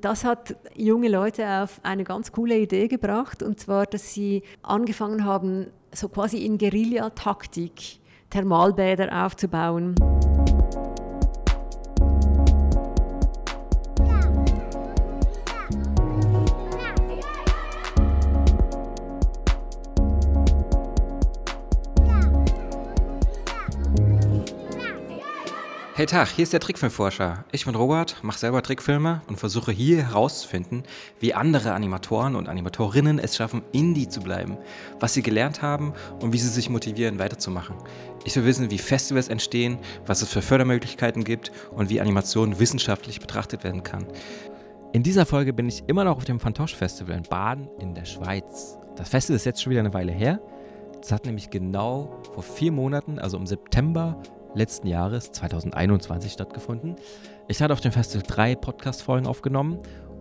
das hat junge Leute auf eine ganz coole Idee gebracht, und zwar, dass sie angefangen haben, so quasi in Guerillataktik Thermalbäder aufzubauen. Hey Tag, hier ist der Trickfilmforscher. Ich bin Robert, mache selber Trickfilme und versuche hier herauszufinden, wie andere Animatoren und Animatorinnen es schaffen, Indie zu bleiben, was sie gelernt haben und wie sie sich motivieren, weiterzumachen. Ich will wissen, wie Festivals entstehen, was es für Fördermöglichkeiten gibt und wie Animation wissenschaftlich betrachtet werden kann. In dieser Folge bin ich immer noch auf dem Fantoche Festival in Baden in der Schweiz. Das Festival ist jetzt schon wieder eine Weile her. Es hat nämlich genau vor vier Monaten, also im September letzten Jahres, 2021, stattgefunden. Ich hatte auf dem Festival drei Podcast-Folgen aufgenommen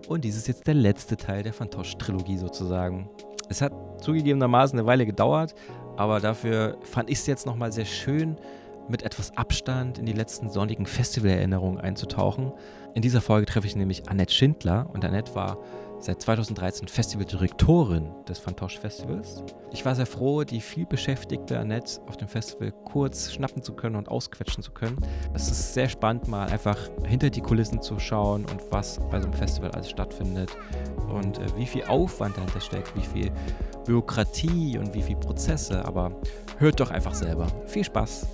und dies ist jetzt der letzte Teil der Fantosch-Trilogie sozusagen. Es hat zugegebenermaßen eine Weile gedauert, aber dafür fand ich es jetzt nochmal sehr schön, mit etwas Abstand in die letzten sonnigen Festivalerinnerungen einzutauchen. In dieser Folge treffe ich nämlich Annette Schindler und Annette war seit 2013 Festivaldirektorin des Fantoche Festivals. Ich war sehr froh, die viel beschäftigte Annette auf dem Festival kurz schnappen zu können und ausquetschen zu können. Es ist sehr spannend, mal einfach hinter die Kulissen zu schauen und was bei so einem Festival alles stattfindet und äh, wie viel Aufwand dahinter steckt, wie viel Bürokratie und wie viel Prozesse. Aber hört doch einfach selber. Viel Spaß!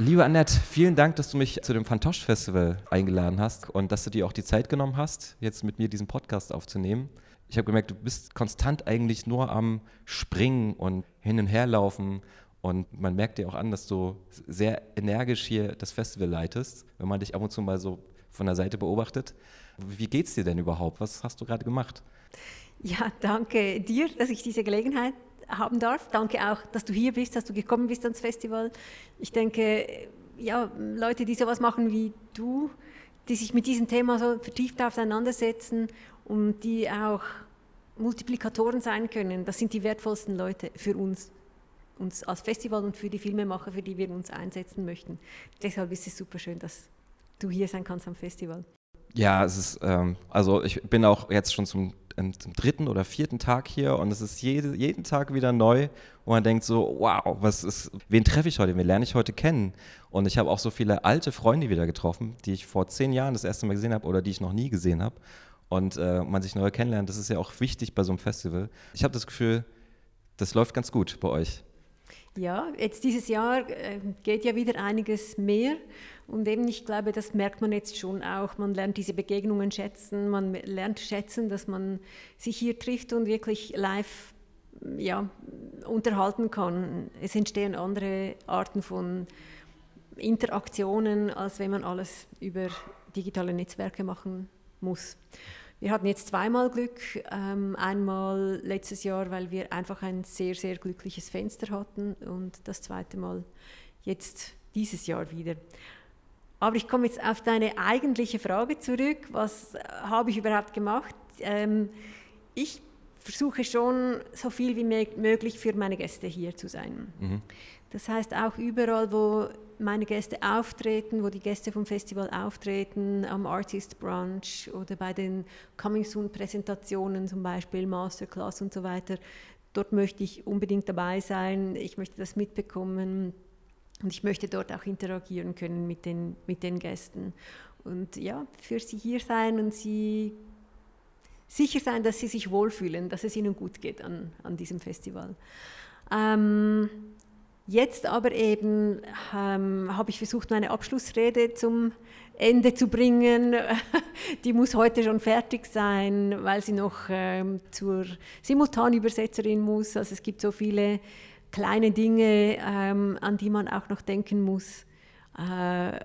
Liebe Annette, vielen Dank, dass du mich zu dem Fantosch Festival eingeladen hast und dass du dir auch die Zeit genommen hast, jetzt mit mir diesen Podcast aufzunehmen. Ich habe gemerkt, du bist konstant eigentlich nur am Springen und hin und her laufen und man merkt dir auch an, dass du sehr energisch hier das Festival leitest, wenn man dich ab und zu mal so von der Seite beobachtet. Wie geht's dir denn überhaupt? Was hast du gerade gemacht? Ja, danke dir, dass ich diese Gelegenheit haben darf. Danke auch, dass du hier bist, dass du gekommen bist ans Festival. Ich denke, ja, Leute, die sowas machen wie du, die sich mit diesem Thema so vertieft auseinandersetzen und die auch Multiplikatoren sein können, das sind die wertvollsten Leute für uns, uns als Festival und für die Filmemacher, für die wir uns einsetzen möchten. Deshalb ist es super schön, dass du hier sein kannst am Festival. Ja, es ist, ähm, also ich bin auch jetzt schon zum zum dritten oder vierten Tag hier und es ist jede, jeden Tag wieder neu, wo man denkt so, wow, was ist, wen treffe ich heute, wen lerne ich heute kennen? Und ich habe auch so viele alte Freunde wieder getroffen, die ich vor zehn Jahren das erste Mal gesehen habe oder die ich noch nie gesehen habe. Und äh, man sich neu kennenlernt, das ist ja auch wichtig bei so einem Festival. Ich habe das Gefühl, das läuft ganz gut bei euch. Ja, jetzt dieses Jahr äh, geht ja wieder einiges mehr. Und eben, ich glaube, das merkt man jetzt schon auch. Man lernt diese Begegnungen schätzen, man lernt schätzen, dass man sich hier trifft und wirklich live ja, unterhalten kann. Es entstehen andere Arten von Interaktionen, als wenn man alles über digitale Netzwerke machen muss. Wir hatten jetzt zweimal Glück. Ähm, einmal letztes Jahr, weil wir einfach ein sehr, sehr glückliches Fenster hatten und das zweite Mal jetzt dieses Jahr wieder. Aber ich komme jetzt auf deine eigentliche Frage zurück. Was äh, habe ich überhaupt gemacht? Ähm, ich versuche schon, so viel wie möglich für meine Gäste hier zu sein. Mhm. Das heißt, auch überall, wo meine Gäste auftreten, wo die Gäste vom Festival auftreten, am Artist Brunch oder bei den Coming Soon Präsentationen, zum Beispiel Masterclass und so weiter, dort möchte ich unbedingt dabei sein. Ich möchte das mitbekommen und ich möchte dort auch interagieren können mit den, mit den Gästen. Und ja, für sie hier sein und sie sicher sein, dass sie sich wohlfühlen, dass es ihnen gut geht an, an diesem Festival. Ähm, jetzt aber eben ähm, habe ich versucht, meine Abschlussrede zum Ende zu bringen. Die muss heute schon fertig sein, weil sie noch ähm, zur Simultanübersetzerin muss. Also es gibt so viele kleine Dinge, ähm, an die man auch noch denken muss. Äh,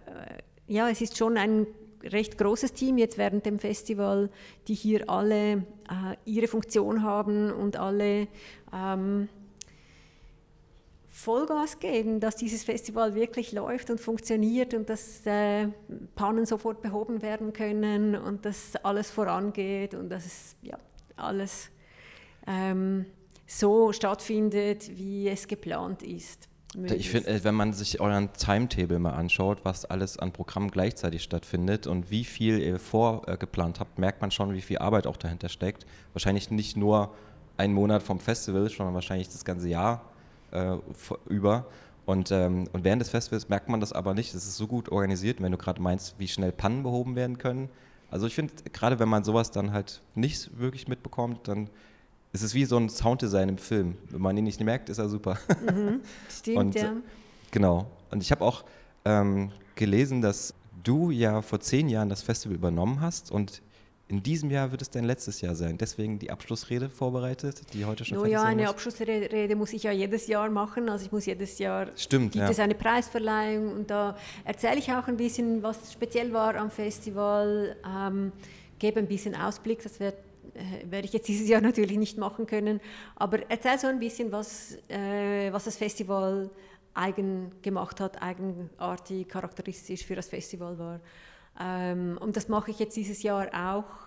ja, es ist schon ein recht großes Team jetzt während dem Festival, die hier alle äh, ihre Funktion haben und alle ähm, Vollgas geben, dass dieses Festival wirklich läuft und funktioniert und dass äh, Pannen sofort behoben werden können und dass alles vorangeht und dass es ja, alles ähm, so stattfindet, wie es geplant ist. Ich finde, äh, wenn man sich euren Timetable mal anschaut, was alles an Programmen gleichzeitig stattfindet und wie viel ihr vorgeplant habt, merkt man schon, wie viel Arbeit auch dahinter steckt. Wahrscheinlich nicht nur einen Monat vom Festival, sondern wahrscheinlich das ganze Jahr äh, über. Und, ähm, und während des Festivals merkt man das aber nicht. Es ist so gut organisiert, wenn du gerade meinst, wie schnell Pannen behoben werden können. Also ich finde, gerade wenn man sowas dann halt nicht wirklich mitbekommt, dann ist es wie so ein Sounddesign im Film. Wenn man ihn nicht merkt, ist er super. Mhm, stimmt, und, ja. Genau. Und ich habe auch ähm, gelesen, dass du ja vor zehn Jahren das Festival übernommen hast und in diesem Jahr wird es dein letztes Jahr sein. Deswegen die Abschlussrede vorbereitet, die heute schon no, Ja, eine muss. Abschlussrede muss ich ja jedes Jahr machen. Also ich muss jedes Jahr Stimmt, gibt ja. es eine Preisverleihung und da erzähle ich auch ein bisschen, was speziell war am Festival, ähm, gebe ein bisschen Ausblick. Das wird äh, werde ich jetzt dieses Jahr natürlich nicht machen können, aber erzähl so ein bisschen, was, äh, was das Festival eigen gemacht hat, eigenartig, charakteristisch für das Festival war. Ähm, und das mache ich jetzt dieses Jahr auch.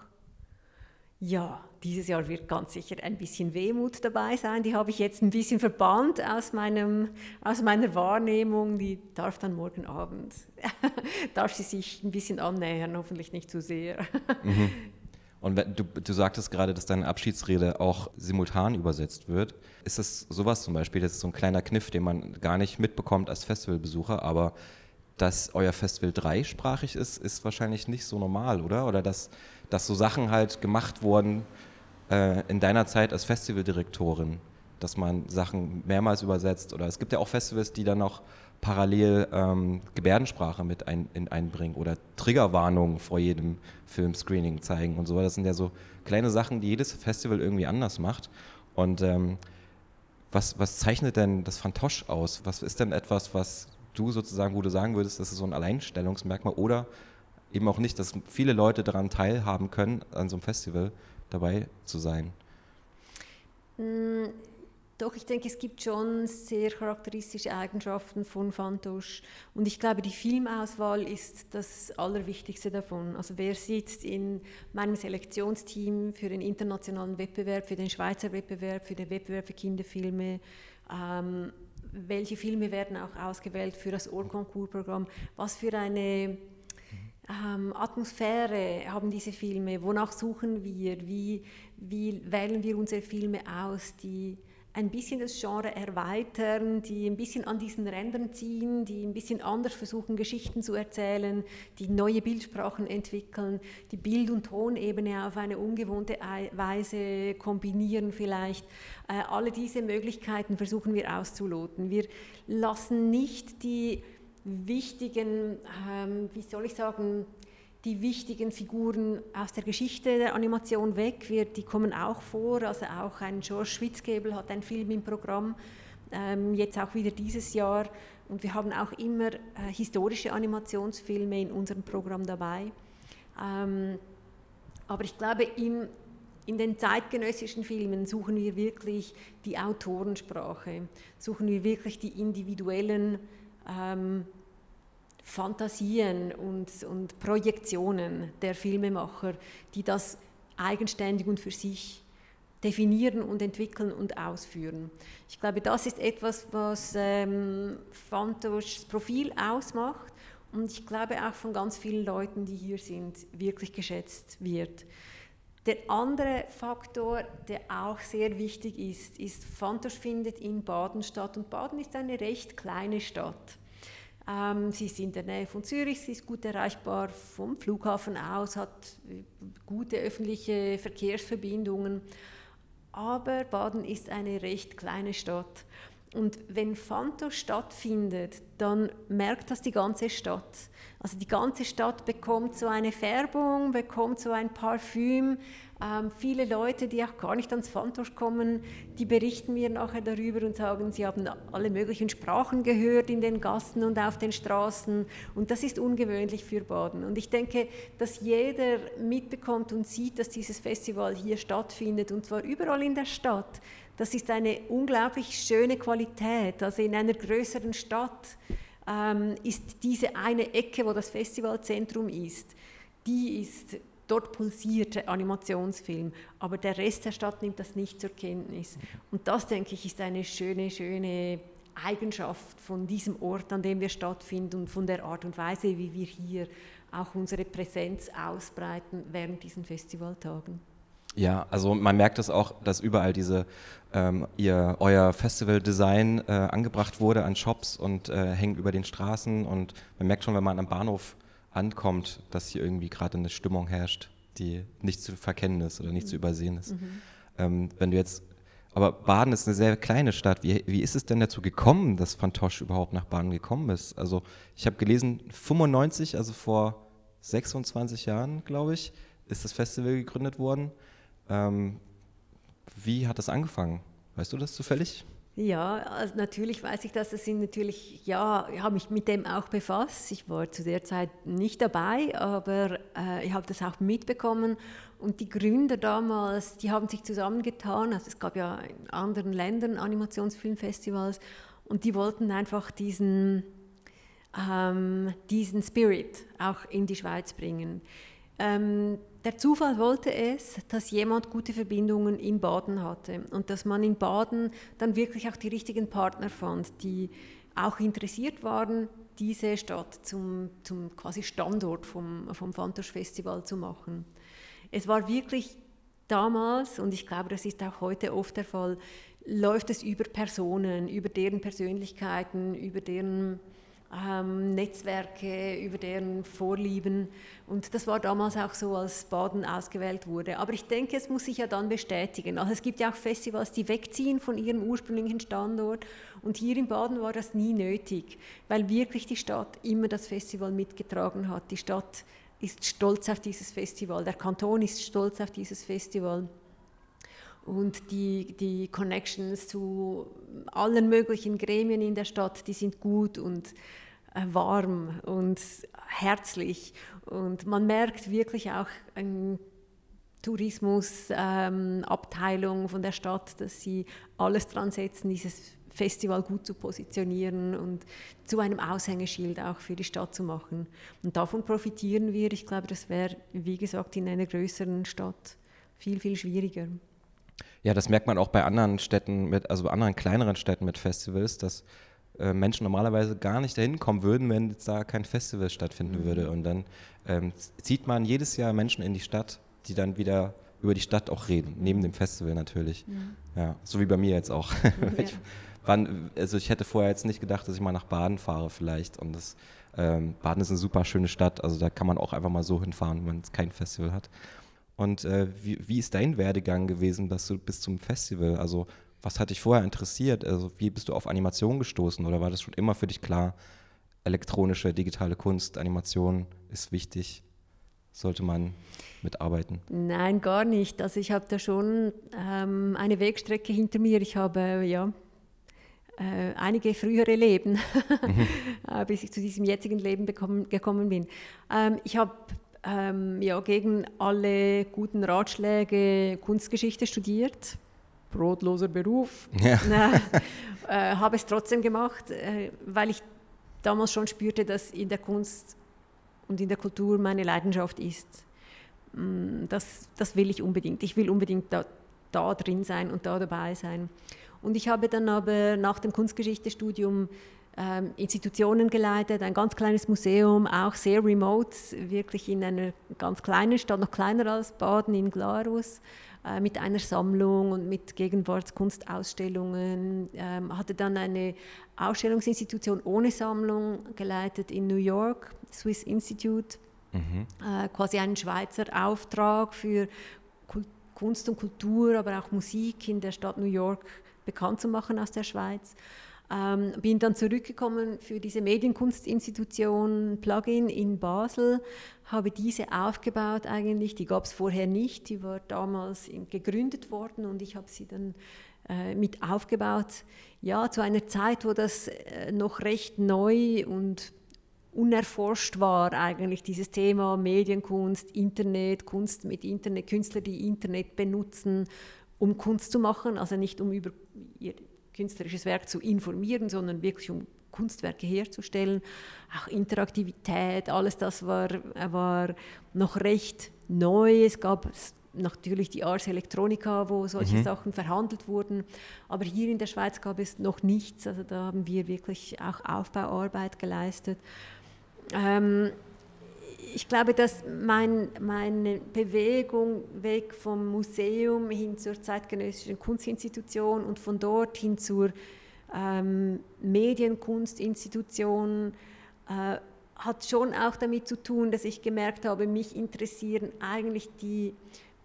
Ja, dieses Jahr wird ganz sicher ein bisschen Wehmut dabei sein. Die habe ich jetzt ein bisschen verbannt aus, meinem, aus meiner Wahrnehmung. Die darf dann morgen Abend, darf sie sich ein bisschen annähern, hoffentlich nicht zu sehr. Mhm. Und du, du sagtest gerade, dass deine Abschiedsrede auch simultan übersetzt wird. Ist das sowas zum Beispiel? Das ist so ein kleiner Kniff, den man gar nicht mitbekommt als Festivalbesucher, aber dass euer Festival dreisprachig ist, ist wahrscheinlich nicht so normal, oder? Oder dass, dass so Sachen halt gemacht wurden äh, in deiner Zeit als Festivaldirektorin, dass man Sachen mehrmals übersetzt. Oder es gibt ja auch Festivals, die dann noch parallel ähm, Gebärdensprache mit ein, in, einbringen oder Triggerwarnungen vor jedem Filmscreening zeigen und so. Das sind ja so kleine Sachen, die jedes Festival irgendwie anders macht. Und ähm, was, was zeichnet denn das Fantosch aus? Was ist denn etwas, was du sozusagen, wo du sagen würdest, das ist so ein Alleinstellungsmerkmal oder eben auch nicht, dass viele Leute daran teilhaben können, an so einem Festival dabei zu sein? Mm, doch, ich denke, es gibt schon sehr charakteristische Eigenschaften von Fantosch. Und ich glaube, die Filmauswahl ist das Allerwichtigste davon. Also wer sitzt in meinem Selektionsteam für den internationalen Wettbewerb, für den Schweizer Wettbewerb, für den Wettbewerb für Kinderfilme, ähm, welche Filme werden auch ausgewählt für das Ohrkonkursprogramm, was für eine ähm, Atmosphäre haben diese Filme, wonach suchen wir, wie, wie wählen wir unsere Filme aus, die ein bisschen das Genre erweitern, die ein bisschen an diesen Rändern ziehen, die ein bisschen anders versuchen, Geschichten zu erzählen, die neue Bildsprachen entwickeln, die Bild- und Tonebene auf eine ungewohnte Weise kombinieren vielleicht. Äh, alle diese Möglichkeiten versuchen wir auszuloten. Wir lassen nicht die wichtigen, ähm, wie soll ich sagen, die wichtigen Figuren aus der Geschichte der Animation weg. Wir, die kommen auch vor. Also auch ein George Schwitzgebel hat einen Film im Programm, ähm, jetzt auch wieder dieses Jahr. Und wir haben auch immer äh, historische Animationsfilme in unserem Programm dabei. Ähm, aber ich glaube, in, in den zeitgenössischen Filmen suchen wir wirklich die Autorensprache, suchen wir wirklich die individuellen ähm, Fantasien und, und Projektionen der Filmemacher, die das eigenständig und für sich definieren und entwickeln und ausführen. Ich glaube, das ist etwas, was ähm, Fantoschs Profil ausmacht und ich glaube auch von ganz vielen Leuten, die hier sind, wirklich geschätzt wird. Der andere Faktor, der auch sehr wichtig ist, ist, Fantosch findet in Baden statt und Baden ist eine recht kleine Stadt. Ähm, sie ist in der Nähe von Zürich, sie ist gut erreichbar vom Flughafen aus, hat äh, gute öffentliche Verkehrsverbindungen. Aber Baden ist eine recht kleine Stadt. Und wenn Fanto stattfindet, dann merkt das die ganze Stadt. Also die ganze Stadt bekommt so eine Färbung, bekommt so ein Parfüm, ähm, viele Leute, die auch gar nicht ans Fantosch kommen, die berichten mir nachher darüber und sagen, sie haben alle möglichen Sprachen gehört in den Gassen und auf den Straßen. Und das ist ungewöhnlich für Baden. Und ich denke, dass jeder mitbekommt und sieht, dass dieses Festival hier stattfindet und zwar überall in der Stadt. Das ist eine unglaublich schöne Qualität. Also in einer größeren Stadt ähm, ist diese eine Ecke, wo das Festivalzentrum ist, die ist dort pulsiert der Animationsfilm, aber der Rest der Stadt nimmt das nicht zur Kenntnis. Und das, denke ich, ist eine schöne, schöne Eigenschaft von diesem Ort, an dem wir stattfinden und von der Art und Weise, wie wir hier auch unsere Präsenz ausbreiten während diesen Festivaltagen. Ja, also man merkt es auch, dass überall diese ähm, ihr euer Festival-Design äh, angebracht wurde an Shops und äh, hängt über den Straßen und man merkt schon, wenn man am Bahnhof ankommt, dass hier irgendwie gerade eine Stimmung herrscht, die nicht zu verkennen ist oder nicht mhm. zu übersehen ist. Mhm. Ähm, wenn du jetzt, aber Baden ist eine sehr kleine Stadt. Wie, wie ist es denn dazu gekommen, dass Fantosch überhaupt nach Baden gekommen ist? Also ich habe gelesen, 95, also vor 26 Jahren, glaube ich, ist das Festival gegründet worden. Ähm, wie hat das angefangen? Weißt du das zufällig? Ja, also natürlich weiß ich das. Das sind natürlich, ja, ich habe mich mit dem auch befasst. Ich war zu der Zeit nicht dabei, aber äh, ich habe das auch mitbekommen. Und die Gründer damals, die haben sich zusammengetan. Also es gab ja in anderen Ländern Animationsfilmfestivals und die wollten einfach diesen, ähm, diesen Spirit auch in die Schweiz bringen. Ähm, der Zufall wollte es, dass jemand gute Verbindungen in Baden hatte und dass man in Baden dann wirklich auch die richtigen Partner fand, die auch interessiert waren, diese Stadt zum, zum quasi Standort vom, vom Fantosch Festival zu machen. Es war wirklich damals, und ich glaube, das ist auch heute oft der Fall, läuft es über Personen, über deren Persönlichkeiten, über deren ähm, Netzwerke, über deren Vorlieben. Und das war damals auch so, als Baden ausgewählt wurde. Aber ich denke, es muss sich ja dann bestätigen. Also es gibt ja auch Festivals, die wegziehen von ihrem ursprünglichen Standort. Und hier in Baden war das nie nötig, weil wirklich die Stadt immer das Festival mitgetragen hat. Die Stadt ist stolz auf dieses Festival, der Kanton ist stolz auf dieses Festival. Und die, die Connections zu allen möglichen Gremien in der Stadt, die sind gut und äh, warm und herzlich. Und man merkt wirklich auch eine Tourismusabteilung ähm, von der Stadt, dass sie alles dran setzen, dieses Festival gut zu positionieren und zu einem Aushängeschild auch für die Stadt zu machen. Und davon profitieren wir. Ich glaube, das wäre, wie gesagt, in einer größeren Stadt viel, viel schwieriger. Ja, das merkt man auch bei anderen Städten, mit, also bei anderen kleineren Städten mit Festivals, dass äh, Menschen normalerweise gar nicht dahin kommen würden, wenn jetzt da kein Festival stattfinden mhm. würde. Und dann ähm, zieht man jedes Jahr Menschen in die Stadt, die dann wieder über die Stadt auch reden, neben dem Festival natürlich. Mhm. Ja, so wie bei mir jetzt auch. Ja. ich, wann, also ich hätte vorher jetzt nicht gedacht, dass ich mal nach Baden fahre vielleicht. Und das, ähm, Baden ist eine super schöne Stadt, also da kann man auch einfach mal so hinfahren, wenn es kein Festival hat. Und äh, wie, wie ist dein Werdegang gewesen, dass du bis zum Festival, also was hat dich vorher interessiert? Also wie bist du auf Animation gestoßen oder war das schon immer für dich klar, elektronische, digitale Kunst, Animation ist wichtig, sollte man mitarbeiten? Nein, gar nicht. Also ich habe da schon ähm, eine Wegstrecke hinter mir. Ich habe ja äh, einige frühere Leben, mhm. Äh, bis ich zu diesem jetzigen Leben bekommen, gekommen bin. Ähm, ich habe ähm, ja, gegen alle guten Ratschläge Kunstgeschichte studiert. Brotloser Beruf. Ja. äh, habe es trotzdem gemacht, äh, weil ich damals schon spürte, dass in der Kunst und in der Kultur meine Leidenschaft ist. Mm, das, das will ich unbedingt. Ich will unbedingt da, da drin sein und da dabei sein. Und ich habe dann aber nach dem Kunstgeschichtestudium ähm, Institutionen geleitet, ein ganz kleines Museum, auch sehr remote, wirklich in einer ganz kleinen Stadt, noch kleiner als Baden in Glarus, äh, mit einer Sammlung und mit Gegenwartskunstausstellungen. Ähm, hatte dann eine Ausstellungsinstitution ohne Sammlung geleitet in New York, Swiss Institute, mhm. äh, quasi einen Schweizer Auftrag für Kunst und Kultur, aber auch Musik in der Stadt New York bekannt zu machen aus der Schweiz. Ähm, bin dann zurückgekommen für diese Medienkunstinstitution Plugin in Basel, habe diese aufgebaut eigentlich, die gab es vorher nicht, die war damals gegründet worden und ich habe sie dann äh, mit aufgebaut. Ja, zu einer Zeit, wo das äh, noch recht neu und unerforscht war eigentlich dieses Thema Medienkunst, Internet, Kunst mit Internet, Künstler, die Internet benutzen, um Kunst zu machen, also nicht um über ihr künstlerisches Werk zu informieren, sondern wirklich um Kunstwerke herzustellen. Auch Interaktivität, alles das war, war noch recht neu. Es gab natürlich die Ars Electronica, wo solche mhm. Sachen verhandelt wurden. Aber hier in der Schweiz gab es noch nichts. Also da haben wir wirklich auch Aufbauarbeit geleistet. Ähm, ich glaube, dass mein, meine Bewegung weg vom Museum hin zur zeitgenössischen Kunstinstitution und von dort hin zur ähm, Medienkunstinstitution äh, hat schon auch damit zu tun, dass ich gemerkt habe, mich interessieren eigentlich die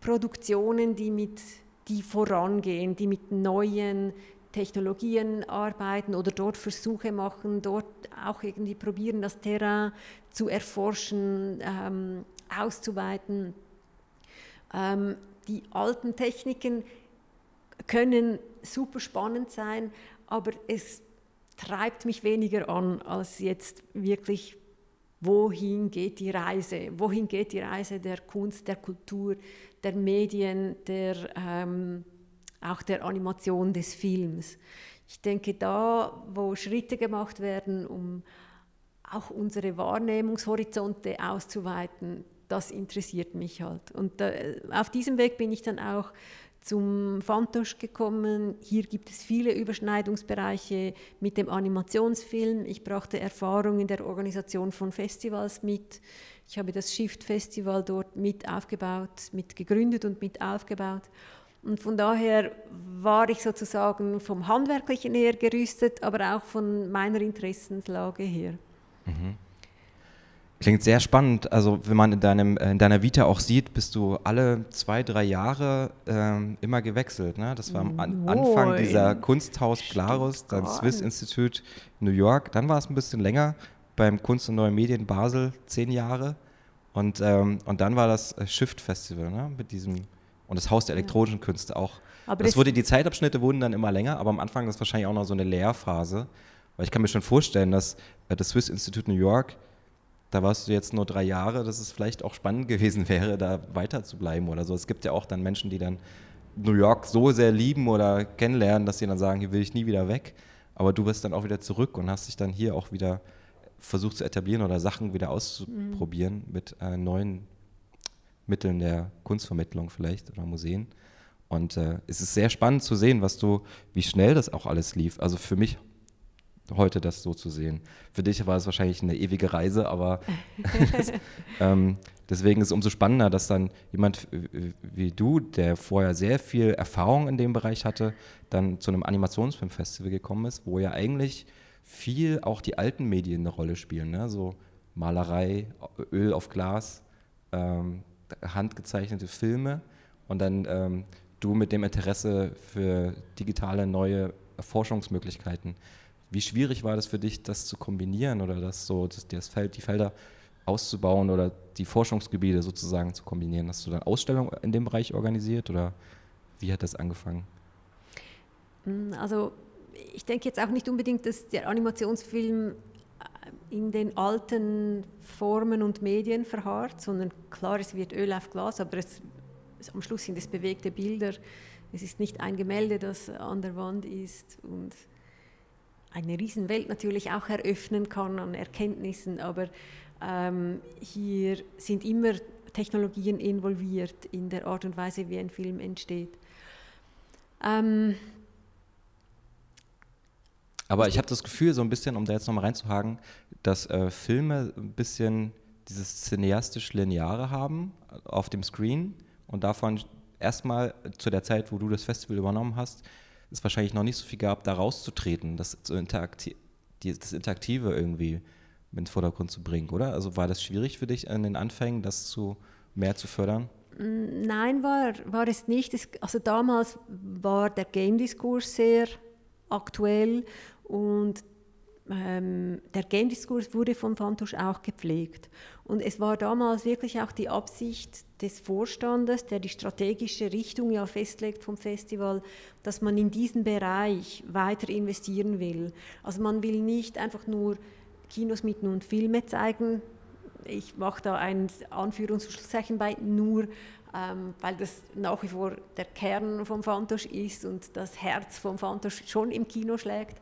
Produktionen, die, mit, die vorangehen, die mit neuen Technologien arbeiten oder dort Versuche machen, dort auch irgendwie probieren, das Terrain zu erforschen, ähm, auszuweiten. Ähm, die alten Techniken können super spannend sein, aber es treibt mich weniger an, als jetzt wirklich, wohin geht die Reise? Wohin geht die Reise der Kunst, der Kultur, der Medien, der, ähm, auch der Animation des Films? Ich denke, da, wo Schritte gemacht werden, um auch unsere Wahrnehmungshorizonte auszuweiten, das interessiert mich halt. Und da, auf diesem Weg bin ich dann auch zum Fantosch gekommen. Hier gibt es viele Überschneidungsbereiche mit dem Animationsfilm. Ich brachte Erfahrung in der Organisation von Festivals mit. Ich habe das Shift Festival dort mit aufgebaut, mit gegründet und mit aufgebaut. Und von daher war ich sozusagen vom Handwerklichen her gerüstet, aber auch von meiner Interessenslage her. Mhm. Klingt sehr spannend. Also wenn man in, deinem, in deiner Vita auch sieht, bist du alle zwei, drei Jahre ähm, immer gewechselt. Ne? Das war am An Anfang dieser Kunsthaus Glarus, dann Swiss Institute New York. Dann war es ein bisschen länger beim Kunst und Neue Medien Basel, zehn Jahre. Und, ähm, und dann war das äh, Shift Festival ne? mit diesem und das Haus der elektronischen Künste auch. Aber das, das wurde, die Zeitabschnitte wurden dann immer länger, aber am Anfang ist wahrscheinlich auch noch so eine Lehrphase. Weil ich kann mir schon vorstellen, dass das Swiss Institute New York da warst du jetzt nur drei Jahre, dass es vielleicht auch spannend gewesen wäre, da weiter zu bleiben oder so. Es gibt ja auch dann Menschen, die dann New York so sehr lieben oder kennenlernen, dass sie dann sagen, hier will ich nie wieder weg. Aber du bist dann auch wieder zurück und hast dich dann hier auch wieder versucht zu etablieren oder Sachen wieder auszuprobieren mhm. mit äh, neuen Mitteln der Kunstvermittlung vielleicht oder Museen. Und äh, es ist sehr spannend zu sehen, was du, wie schnell das auch alles lief. Also für mich heute das so zu sehen. Für dich war es wahrscheinlich eine ewige Reise, aber ähm, deswegen ist es umso spannender, dass dann jemand wie du, der vorher sehr viel Erfahrung in dem Bereich hatte, dann zu einem Animationsfilmfestival gekommen ist, wo ja eigentlich viel auch die alten Medien eine Rolle spielen, ne? so Malerei, Öl auf Glas, ähm, handgezeichnete Filme und dann ähm, du mit dem Interesse für digitale neue Forschungsmöglichkeiten wie schwierig war das für dich, das zu kombinieren oder das so, das, das Feld, die Felder auszubauen oder die Forschungsgebiete sozusagen zu kombinieren? Hast du dann Ausstellungen in dem Bereich organisiert oder wie hat das angefangen? Mm, also ich denke jetzt auch nicht unbedingt, dass der Animationsfilm in den alten Formen und Medien verharrt, sondern klar, es wird Öl auf Glas, aber es, am Schluss sind es bewegte Bilder. Es ist nicht ein Gemälde, das an der Wand ist und eine Riesenwelt natürlich auch eröffnen kann an Erkenntnissen, aber ähm, hier sind immer Technologien involviert in der Art und Weise, wie ein Film entsteht. Ähm, aber ich habe das Gefühl, so ein bisschen, um da jetzt nochmal reinzuhaken, dass äh, Filme ein bisschen dieses cineastisch-lineare haben auf dem Screen und davon erstmal zu der Zeit, wo du das Festival übernommen hast, es wahrscheinlich noch nicht so viel gab, da rauszutreten, das, so interakti das Interaktive irgendwie in den Vordergrund zu bringen, oder? Also war das schwierig für dich in den Anfängen, das zu mehr zu fördern? Mm, nein, war, war es nicht. Es, also damals war der Game-Diskurs sehr aktuell und ähm, der Game-Diskurs wurde von Fantusch auch gepflegt. Und es war damals wirklich auch die Absicht des Vorstandes, der die strategische Richtung ja festlegt vom Festival, dass man in diesen Bereich weiter investieren will. Also man will nicht einfach nur Kinos mit und Filme zeigen. Ich mache da ein Anführungszeichen bei nur, ähm, weil das nach wie vor der Kern vom Fantosch ist und das Herz vom Fantosch schon im Kino schlägt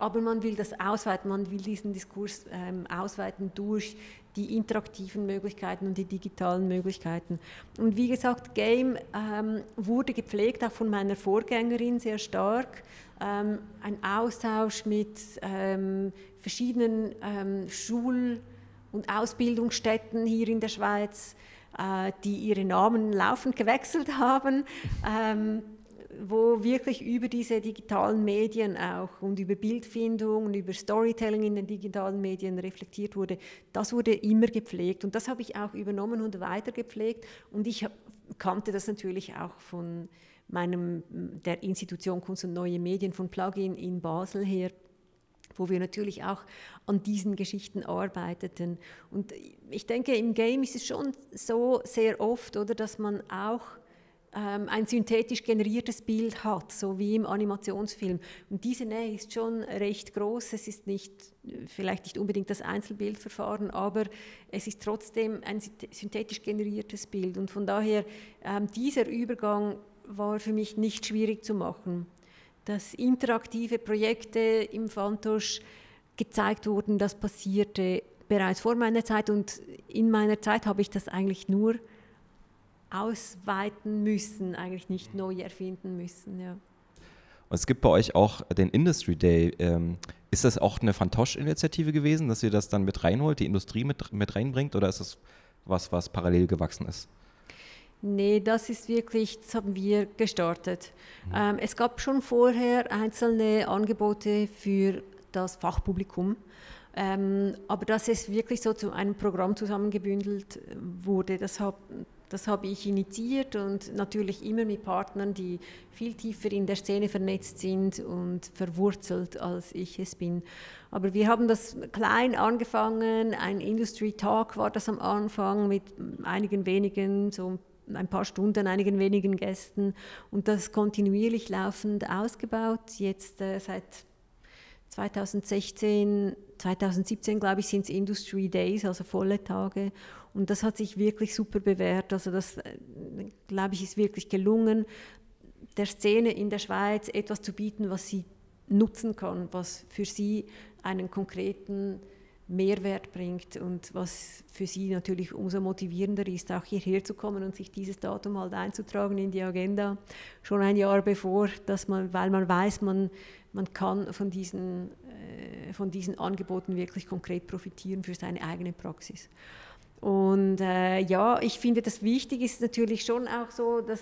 aber man will das ausweiten, man will diesen Diskurs ähm, ausweiten durch die interaktiven Möglichkeiten und die digitalen Möglichkeiten. Und wie gesagt, Game ähm, wurde gepflegt auch von meiner Vorgängerin sehr stark. Ähm, ein Austausch mit ähm, verschiedenen ähm, Schul- und Ausbildungsstätten hier in der Schweiz, äh, die ihre Namen laufend gewechselt haben. Wo wirklich über diese digitalen Medien auch und über Bildfindung und über Storytelling in den digitalen Medien reflektiert wurde, das wurde immer gepflegt und das habe ich auch übernommen und weiter gepflegt und ich kannte das natürlich auch von meinem, der Institution Kunst und Neue Medien von Plugin in Basel her, wo wir natürlich auch an diesen Geschichten arbeiteten. Und ich denke, im Game ist es schon so sehr oft, oder, dass man auch ähm, ein synthetisch generiertes Bild hat, so wie im Animationsfilm. Und diese Nähe ist schon recht groß. Es ist nicht, vielleicht nicht unbedingt das Einzelbildverfahren, aber es ist trotzdem ein synthetisch generiertes Bild. Und von daher, ähm, dieser Übergang war für mich nicht schwierig zu machen. Dass interaktive Projekte im Fantosch gezeigt wurden, das passierte bereits vor meiner Zeit und in meiner Zeit habe ich das eigentlich nur ausweiten müssen, eigentlich nicht neu erfinden müssen. Ja. Und es gibt bei euch auch den Industry Day. Ähm, ist das auch eine Fantosch-Initiative gewesen, dass ihr das dann mit reinholt, die Industrie mit, mit reinbringt, oder ist das was, was parallel gewachsen ist? Nee, das ist wirklich, das haben wir gestartet. Mhm. Ähm, es gab schon vorher einzelne Angebote für das Fachpublikum. Ähm, aber dass es wirklich so zu einem Programm zusammengebündelt wurde, das, hat, das habe ich initiiert und natürlich immer mit Partnern, die viel tiefer in der Szene vernetzt sind und verwurzelt, als ich es bin. Aber wir haben das klein angefangen, ein Industry Talk war das am Anfang mit einigen wenigen, so ein paar Stunden, einigen wenigen Gästen und das kontinuierlich laufend ausgebaut. Jetzt äh, seit 2016, 2017, glaube ich, sind es Industry Days, also volle Tage. Und das hat sich wirklich super bewährt. Also das, äh, glaube ich, ist wirklich gelungen, der Szene in der Schweiz etwas zu bieten, was sie nutzen kann, was für sie einen konkreten Mehrwert bringt und was für sie natürlich umso motivierender ist, auch hierher zu kommen und sich dieses Datum halt einzutragen in die Agenda, schon ein Jahr bevor, dass man, weil man weiß, man, man kann von diesen, äh, von diesen Angeboten wirklich konkret profitieren für seine eigene Praxis. Und äh, ja, ich finde, das wichtig ist natürlich schon auch so, dass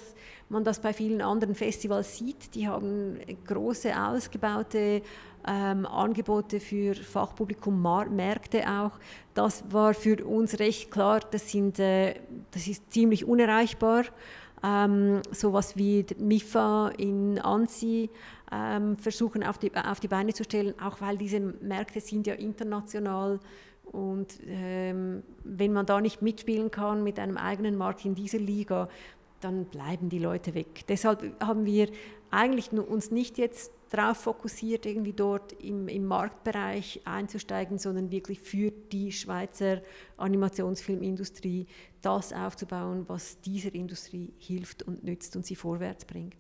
man das bei vielen anderen Festivals sieht. Die haben große, ausgebaute ähm, Angebote für Fachpublikum, Mar Märkte auch. Das war für uns recht klar, das, sind, äh, das ist ziemlich unerreichbar. Ähm, sowas wie MIFA in Ansi ähm, versuchen auf die, auf die Beine zu stellen, auch weil diese Märkte sind ja international sind und ähm, wenn man da nicht mitspielen kann mit einem eigenen Markt in dieser Liga, dann bleiben die Leute weg. Deshalb haben wir eigentlich uns nicht jetzt darauf fokussiert, irgendwie dort im, im Marktbereich einzusteigen, sondern wirklich für die Schweizer Animationsfilmindustrie das aufzubauen, was dieser Industrie hilft und nützt und sie vorwärts bringt.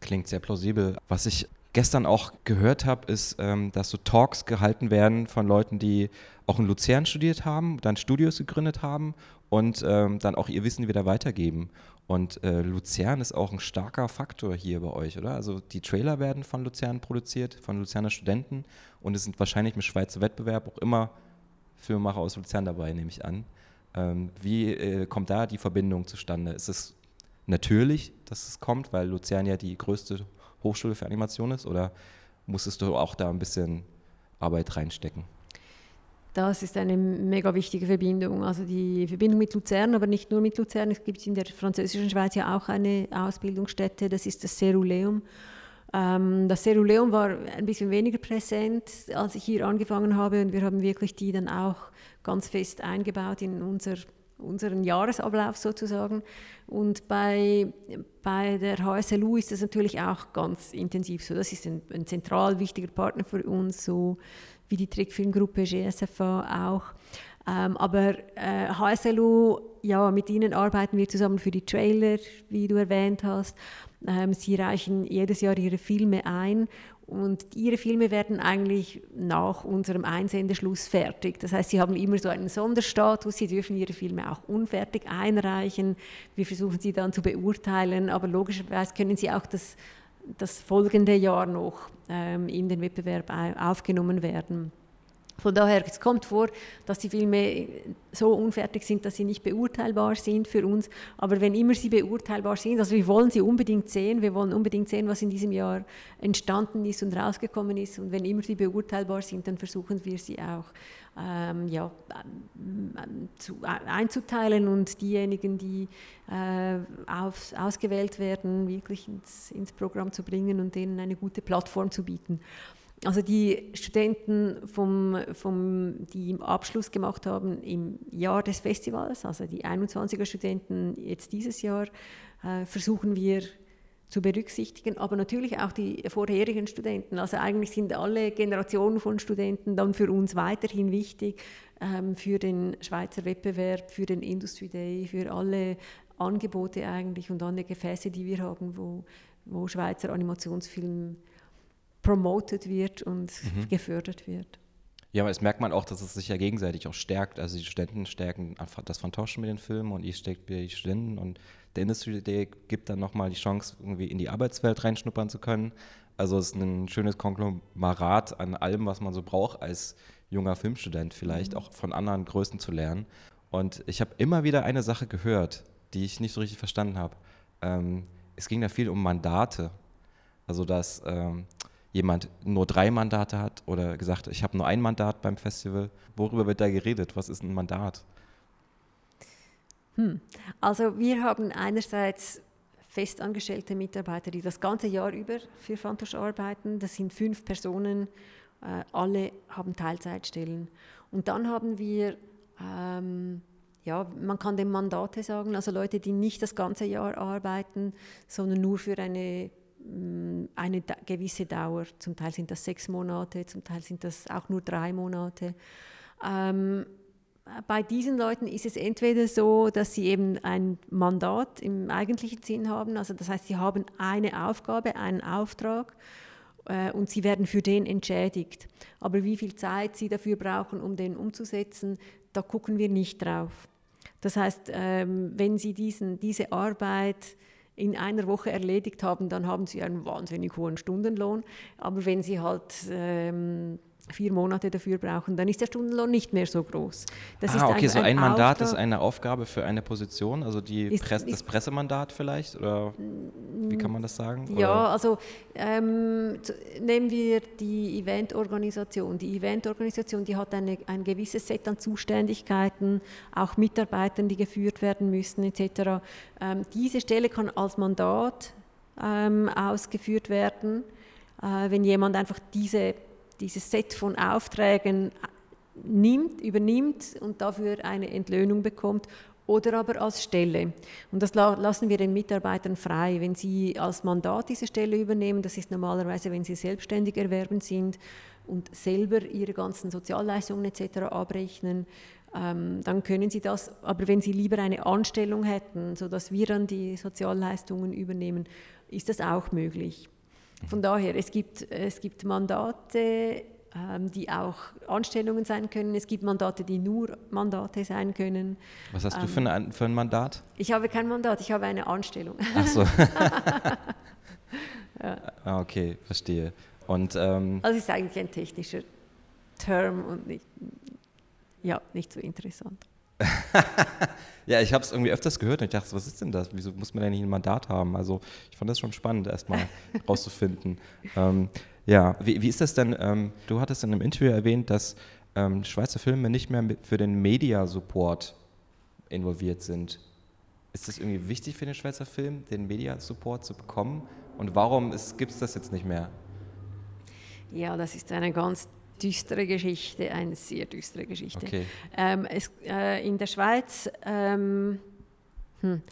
Klingt sehr plausibel. Was ich gestern auch gehört habe, ist, ähm, dass so Talks gehalten werden von Leuten, die auch in Luzern studiert haben, dann Studios gegründet haben und ähm, dann auch ihr Wissen wieder weitergeben. Und äh, Luzern ist auch ein starker Faktor hier bei euch, oder? Also die Trailer werden von Luzern produziert, von Luzerner Studenten und es sind wahrscheinlich im Schweizer Wettbewerb auch immer Filmemacher aus Luzern dabei, nehme ich an. Ähm, wie äh, kommt da die Verbindung zustande? Ist es natürlich, dass es kommt, weil Luzern ja die größte Hochschule für Animation ist oder musstest du auch da ein bisschen Arbeit reinstecken? Das ist eine mega wichtige Verbindung. Also die Verbindung mit Luzern, aber nicht nur mit Luzern. Es gibt in der französischen Schweiz ja auch eine Ausbildungsstätte, das ist das Ceruleum. Ähm, das Ceruleum war ein bisschen weniger präsent, als ich hier angefangen habe und wir haben wirklich die dann auch ganz fest eingebaut in unser unseren Jahresablauf sozusagen. Und bei, bei der HSLU ist das natürlich auch ganz intensiv so. Das ist ein, ein zentral wichtiger Partner für uns, so wie die Trickfilmgruppe GSFA auch. Ähm, aber äh, HSLU, ja, mit ihnen arbeiten wir zusammen für die Trailer, wie du erwähnt hast. Ähm, sie reichen jedes Jahr ihre Filme ein Und ihre Filme werden eigentlich nach unserem Einsendeschluss fertig. Das heißt, sie haben immer so einen Sonderstatus, sie dürfen ihre Filme auch unfertig einreichen. Wir versuchen sie dann zu beurteilen, aber logischerweise können sie auch das, das folgende Jahr noch ähm, in den Wettbewerb aufgenommen werden. Von daher, es kommt vor, dass die Filme so unfertig sind, dass sie nicht beurteilbar sind für uns. Aber wenn immer sie beurteilbar sind, also wir wollen sie unbedingt sehen, wir wollen unbedingt sehen, was in diesem Jahr entstanden ist und rausgekommen ist. Und wenn immer sie beurteilbar sind, dann versuchen wir sie auch ähm, ja, zu, einzuteilen und diejenigen, die äh, auf, ausgewählt werden, wirklich ins, ins Programm zu bringen und denen eine gute Plattform zu bieten. Also die Studenten, vom, vom, die im Abschluss gemacht haben im Jahr des Festivals, also die 21er Studenten jetzt dieses Jahr, äh, versuchen wir zu berücksichtigen, aber natürlich auch die vorherigen Studenten. Also eigentlich sind alle Generationen von Studenten dann für uns weiterhin wichtig, ähm, für den Schweizer Wettbewerb, für den Industry Day, für alle Angebote eigentlich und alle Gefäße, die wir haben, wo, wo Schweizer Animationsfilm promoted wird und mhm. gefördert wird. Ja, aber es merkt man auch, dass es sich ja gegenseitig auch stärkt. Also die Studenten stärken das Phantoschen mit den Filmen und ich stecke die Studenten und der Industry Day gibt dann nochmal die Chance, irgendwie in die Arbeitswelt reinschnuppern zu können. Also es ist ein schönes Konglomerat an allem, was man so braucht als junger Filmstudent vielleicht, mhm. auch von anderen Größen zu lernen. Und ich habe immer wieder eine Sache gehört, die ich nicht so richtig verstanden habe. Ähm, es ging da viel um Mandate. Also dass ähm, jemand nur drei Mandate hat oder gesagt, ich habe nur ein Mandat beim Festival. Worüber wird da geredet? Was ist ein Mandat? Hm. Also wir haben einerseits festangestellte Mitarbeiter, die das ganze Jahr über für Fantosch arbeiten. Das sind fünf Personen, äh, alle haben Teilzeitstellen. Und dann haben wir, ähm, ja, man kann dem Mandate sagen, also Leute, die nicht das ganze Jahr arbeiten, sondern nur für eine eine gewisse Dauer. Zum Teil sind das sechs Monate, zum Teil sind das auch nur drei Monate. Ähm, bei diesen Leuten ist es entweder so, dass sie eben ein Mandat im eigentlichen Sinn haben, also das heißt, sie haben eine Aufgabe, einen Auftrag äh, und sie werden für den entschädigt. Aber wie viel Zeit sie dafür brauchen, um den umzusetzen, da gucken wir nicht drauf. Das heißt, ähm, wenn sie diesen, diese Arbeit in einer Woche erledigt haben, dann haben sie einen wahnsinnig hohen Stundenlohn. Aber wenn sie halt ähm, vier Monate dafür brauchen, dann ist der Stundenlohn nicht mehr so groß. Das ah, okay, so ein, ein Mandat Auftrag. ist eine Aufgabe für eine Position, also die ist, Press, ist, das Pressemandat vielleicht, oder wie kann man das sagen? Ja, oder? also ähm, nehmen wir die Eventorganisation. Die Eventorganisation, die hat eine, ein gewisses Set an Zuständigkeiten, auch Mitarbeitern, die geführt werden müssen, etc. Ähm, diese Stelle kann als Mandat ähm, ausgeführt werden, äh, wenn jemand einfach diese dieses Set von Aufträgen nimmt, übernimmt und dafür eine Entlöhnung bekommt oder aber als Stelle. Und das lassen wir den Mitarbeitern frei. Wenn sie als Mandat diese Stelle übernehmen, das ist normalerweise, wenn sie selbstständig erwerben sind und selber ihre ganzen Sozialleistungen etc. abrechnen, ähm, dann können sie das. Aber wenn sie lieber eine Anstellung hätten, sodass wir dann die Sozialleistungen übernehmen, ist das auch möglich. Von daher, es gibt, es gibt Mandate, ähm, die auch Anstellungen sein können. Es gibt Mandate, die nur Mandate sein können. Was hast ähm, du für, eine, für ein Mandat? Ich habe kein Mandat, ich habe eine Anstellung. Ach so. ja. Ah, okay, verstehe. Und, ähm, also es ist eigentlich ein technischer Term und nicht, ja, nicht so interessant. ja, ich habe es irgendwie öfters gehört und ich dachte, was ist denn das? Wieso muss man denn nicht ein Mandat haben? Also ich fand das schon spannend, erstmal rauszufinden. Ähm, ja, wie, wie, ist das denn? Ähm, du hattest in einem Interview erwähnt, dass ähm, Schweizer Filme nicht mehr für den Media-Support involviert sind. Ist das irgendwie wichtig für den Schweizer Film, den Media-Support zu bekommen? Und warum gibt es das jetzt nicht mehr? Ja, das ist eine ganz düstere Geschichte, eine sehr düstere Geschichte. Okay. Ähm, es, äh, in der Schweiz, ähm, hm,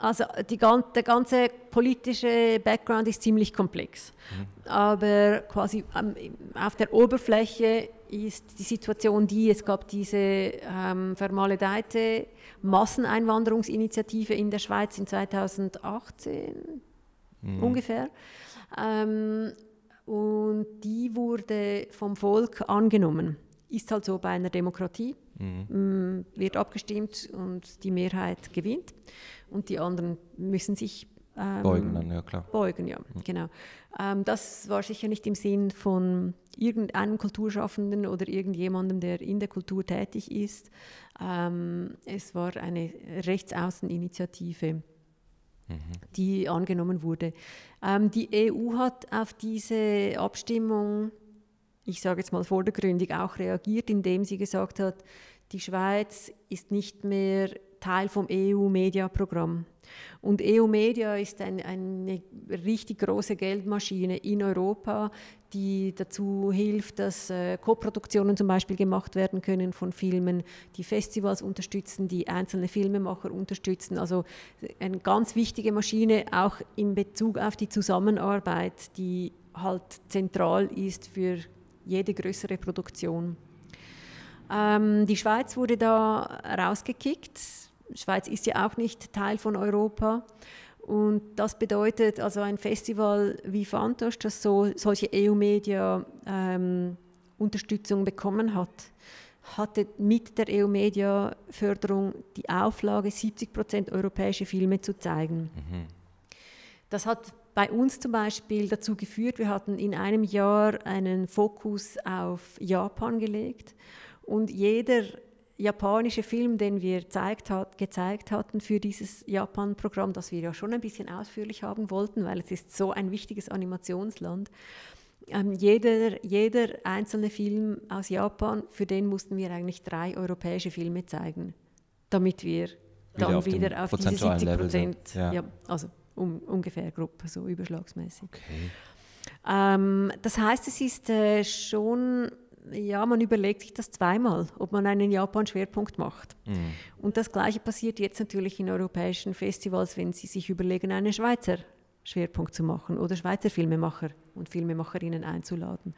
also die, der ganze politische Background ist ziemlich komplex. Mhm. Aber quasi ähm, auf der Oberfläche ist die Situation die, es gab diese ähm, vermaledeite Masseneinwanderungsinitiative in der Schweiz in 2018 mhm. ungefähr. Ähm, und die wurde vom Volk angenommen. Ist halt so bei einer Demokratie. Mhm. Wird abgestimmt und die Mehrheit gewinnt und die anderen müssen sich ähm, beugen dann, ja klar. Beugen, ja, mhm. genau. Ähm, das war sicher nicht im Sinn von irgendeinem Kulturschaffenden oder irgendjemandem, der in der Kultur tätig ist. Ähm, es war eine Rechtsaußeninitiative. Die angenommen wurde. Ähm, die EU hat auf diese Abstimmung, ich sage jetzt mal vordergründig, auch reagiert, indem sie gesagt hat, die Schweiz ist nicht mehr Teil vom EU-Media-Programm. Und EU-Media ist ein, eine richtig große Geldmaschine in Europa, die dazu hilft, dass äh, Koproduktionen zum Beispiel gemacht werden können von Filmen, die Festivals unterstützen, die einzelne Filmemacher unterstützen. Also eine ganz wichtige Maschine auch in Bezug auf die Zusammenarbeit, die halt zentral ist für jede größere Produktion. Ähm, die Schweiz wurde da rausgekickt Schweiz ist ja auch nicht Teil von Europa. Und das bedeutet, also ein Festival wie Fantosch, das so, solche EU-Media ähm, bekommen hat, hatte mit der EU-Media-Förderung die Auflage, 70 Prozent europäische Filme zu zeigen. Mhm. Das hat bei uns zum Beispiel dazu geführt, wir hatten in einem Jahr einen Fokus auf Japan gelegt und jeder japanische Film, den wir zeigt hat, gezeigt hatten für dieses Japan-Programm, das wir ja schon ein bisschen ausführlich haben wollten, weil es ist so ein wichtiges Animationsland. Ähm, jeder, jeder einzelne Film aus Japan, für den mussten wir eigentlich drei europäische Filme zeigen, damit wir dann wieder auf, wieder auf diese 70 Prozent, ja. ja. also um, ungefähr Gruppe, so überschlagsmäßig. Okay. Ähm, das heißt, es ist äh, schon ja, man überlegt sich das zweimal, ob man einen Japan-Schwerpunkt macht. Mhm. Und das Gleiche passiert jetzt natürlich in europäischen Festivals, wenn sie sich überlegen, einen Schweizer Schwerpunkt zu machen oder Schweizer Filmemacher und Filmemacherinnen einzuladen.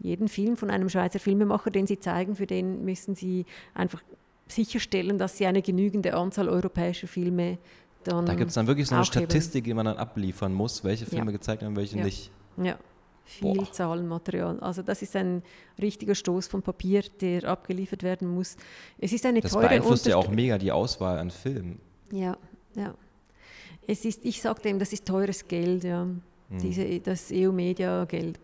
Jeden Film von einem Schweizer Filmemacher, den sie zeigen, für den müssen sie einfach sicherstellen, dass sie eine genügende Anzahl europäischer Filme dann. Da gibt es dann wirklich so eine Statistik, die man dann abliefern muss, welche Filme ja. gezeigt werden, welche ja. nicht. Ja, viel Zahlenmaterial. Also das ist ein richtiger Stoß von Papier, der abgeliefert werden muss. Es ist eine das teure beeinflusst ja auch mega die Auswahl an Filmen. Ja, ja. Es ist, ich sagte ihm, das ist teures Geld, ja. Mhm. Diese, das EU-Media-Geld.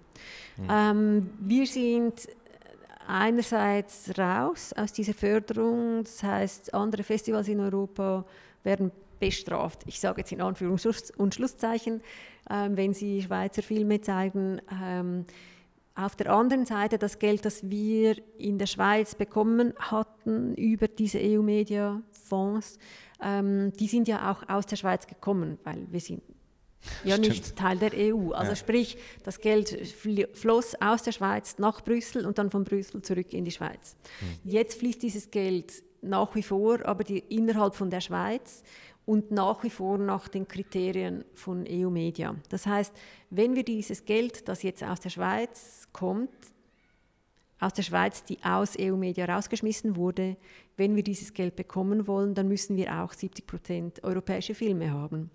Mhm. Ähm, wir sind einerseits raus aus dieser Förderung, das heißt, andere Festivals in Europa werden bestraft. Ich sage jetzt in Anführungs- und Schlusszeichen, ähm, wenn sie Schweizer Filme zeigen. Ähm, auf der anderen Seite das Geld, das wir in der Schweiz bekommen hatten über diese EU-Media-Fonds, ähm, die sind ja auch aus der Schweiz gekommen, weil wir sind ja Stimmt. nicht Teil der EU. Also ja. sprich, das Geld floss aus der Schweiz nach Brüssel und dann von Brüssel zurück in die Schweiz. Hm. Jetzt fließt dieses Geld nach wie vor, aber die, innerhalb von der Schweiz und nach wie vor nach den Kriterien von EU Media. Das heißt, wenn wir dieses Geld, das jetzt aus der Schweiz kommt, aus der Schweiz, die aus EU Media rausgeschmissen wurde, wenn wir dieses Geld bekommen wollen, dann müssen wir auch 70 Prozent europäische Filme haben.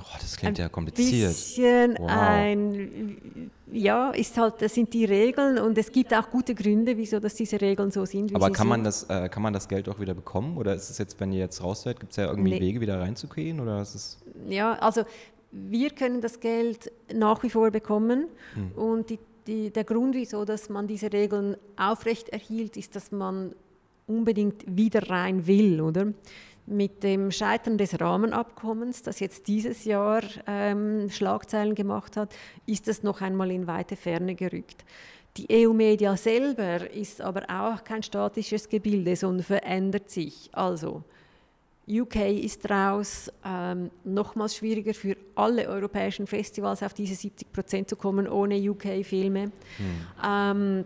Oh, das klingt ja kompliziert. Bisschen wow. ein, ja, ist halt, das sind die Regeln und es gibt auch gute Gründe, wieso dass diese Regeln so sind. Aber kann man, das, äh, kann man das Geld auch wieder bekommen? Oder ist es jetzt, wenn ihr jetzt raus seid, gibt es ja irgendwie nee. Wege, wieder reinzukriegen? Oder ist es ja, also wir können das Geld nach wie vor bekommen hm. und die, die, der Grund, wieso dass man diese Regeln aufrecht erhielt, ist, dass man unbedingt wieder rein will, oder? Mit dem Scheitern des Rahmenabkommens, das jetzt dieses Jahr ähm, Schlagzeilen gemacht hat, ist es noch einmal in weite Ferne gerückt. Die EU-Media selber ist aber auch kein statisches Gebilde, sondern verändert sich. Also, UK ist raus, ähm, nochmals schwieriger für alle europäischen Festivals auf diese 70 Prozent zu kommen ohne UK-Filme. Hm. Ähm,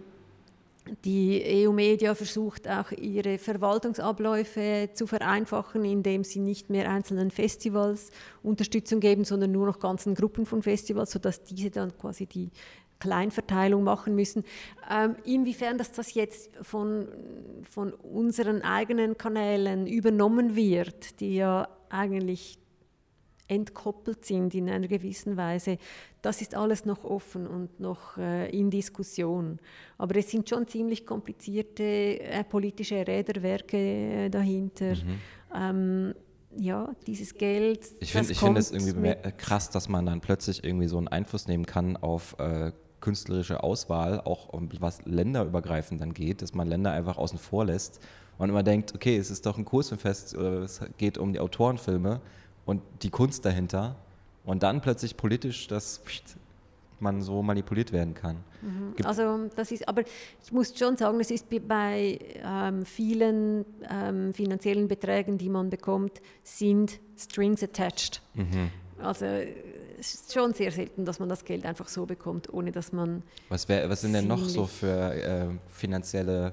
die EU-Media versucht auch ihre Verwaltungsabläufe zu vereinfachen, indem sie nicht mehr einzelnen Festivals Unterstützung geben, sondern nur noch ganzen Gruppen von Festivals, sodass diese dann quasi die Kleinverteilung machen müssen. Ähm, inwiefern dass das jetzt von, von unseren eigenen Kanälen übernommen wird, die ja eigentlich entkoppelt sind in einer gewissen Weise, das ist alles noch offen und noch äh, in Diskussion. Aber es sind schon ziemlich komplizierte äh, politische Räderwerke äh, dahinter. Mhm. Ähm, ja, dieses Geld. Ich finde ich find es irgendwie krass, dass man dann plötzlich irgendwie so einen Einfluss nehmen kann auf äh, künstlerische Auswahl, auch um was länderübergreifend dann geht, dass man Länder einfach außen vor lässt und immer denkt, okay, es ist doch ein Kursfilmfest es geht um die Autorenfilme und die Kunst dahinter und dann plötzlich politisch, dass man so manipuliert werden kann. Mhm. Also das ist, aber ich muss schon sagen, es ist bei ähm, vielen ähm, finanziellen Beträgen, die man bekommt, sind Strings attached. Mhm. Also es ist schon sehr selten, dass man das Geld einfach so bekommt, ohne dass man. Was, wär, was sind denn noch so für äh, finanzielle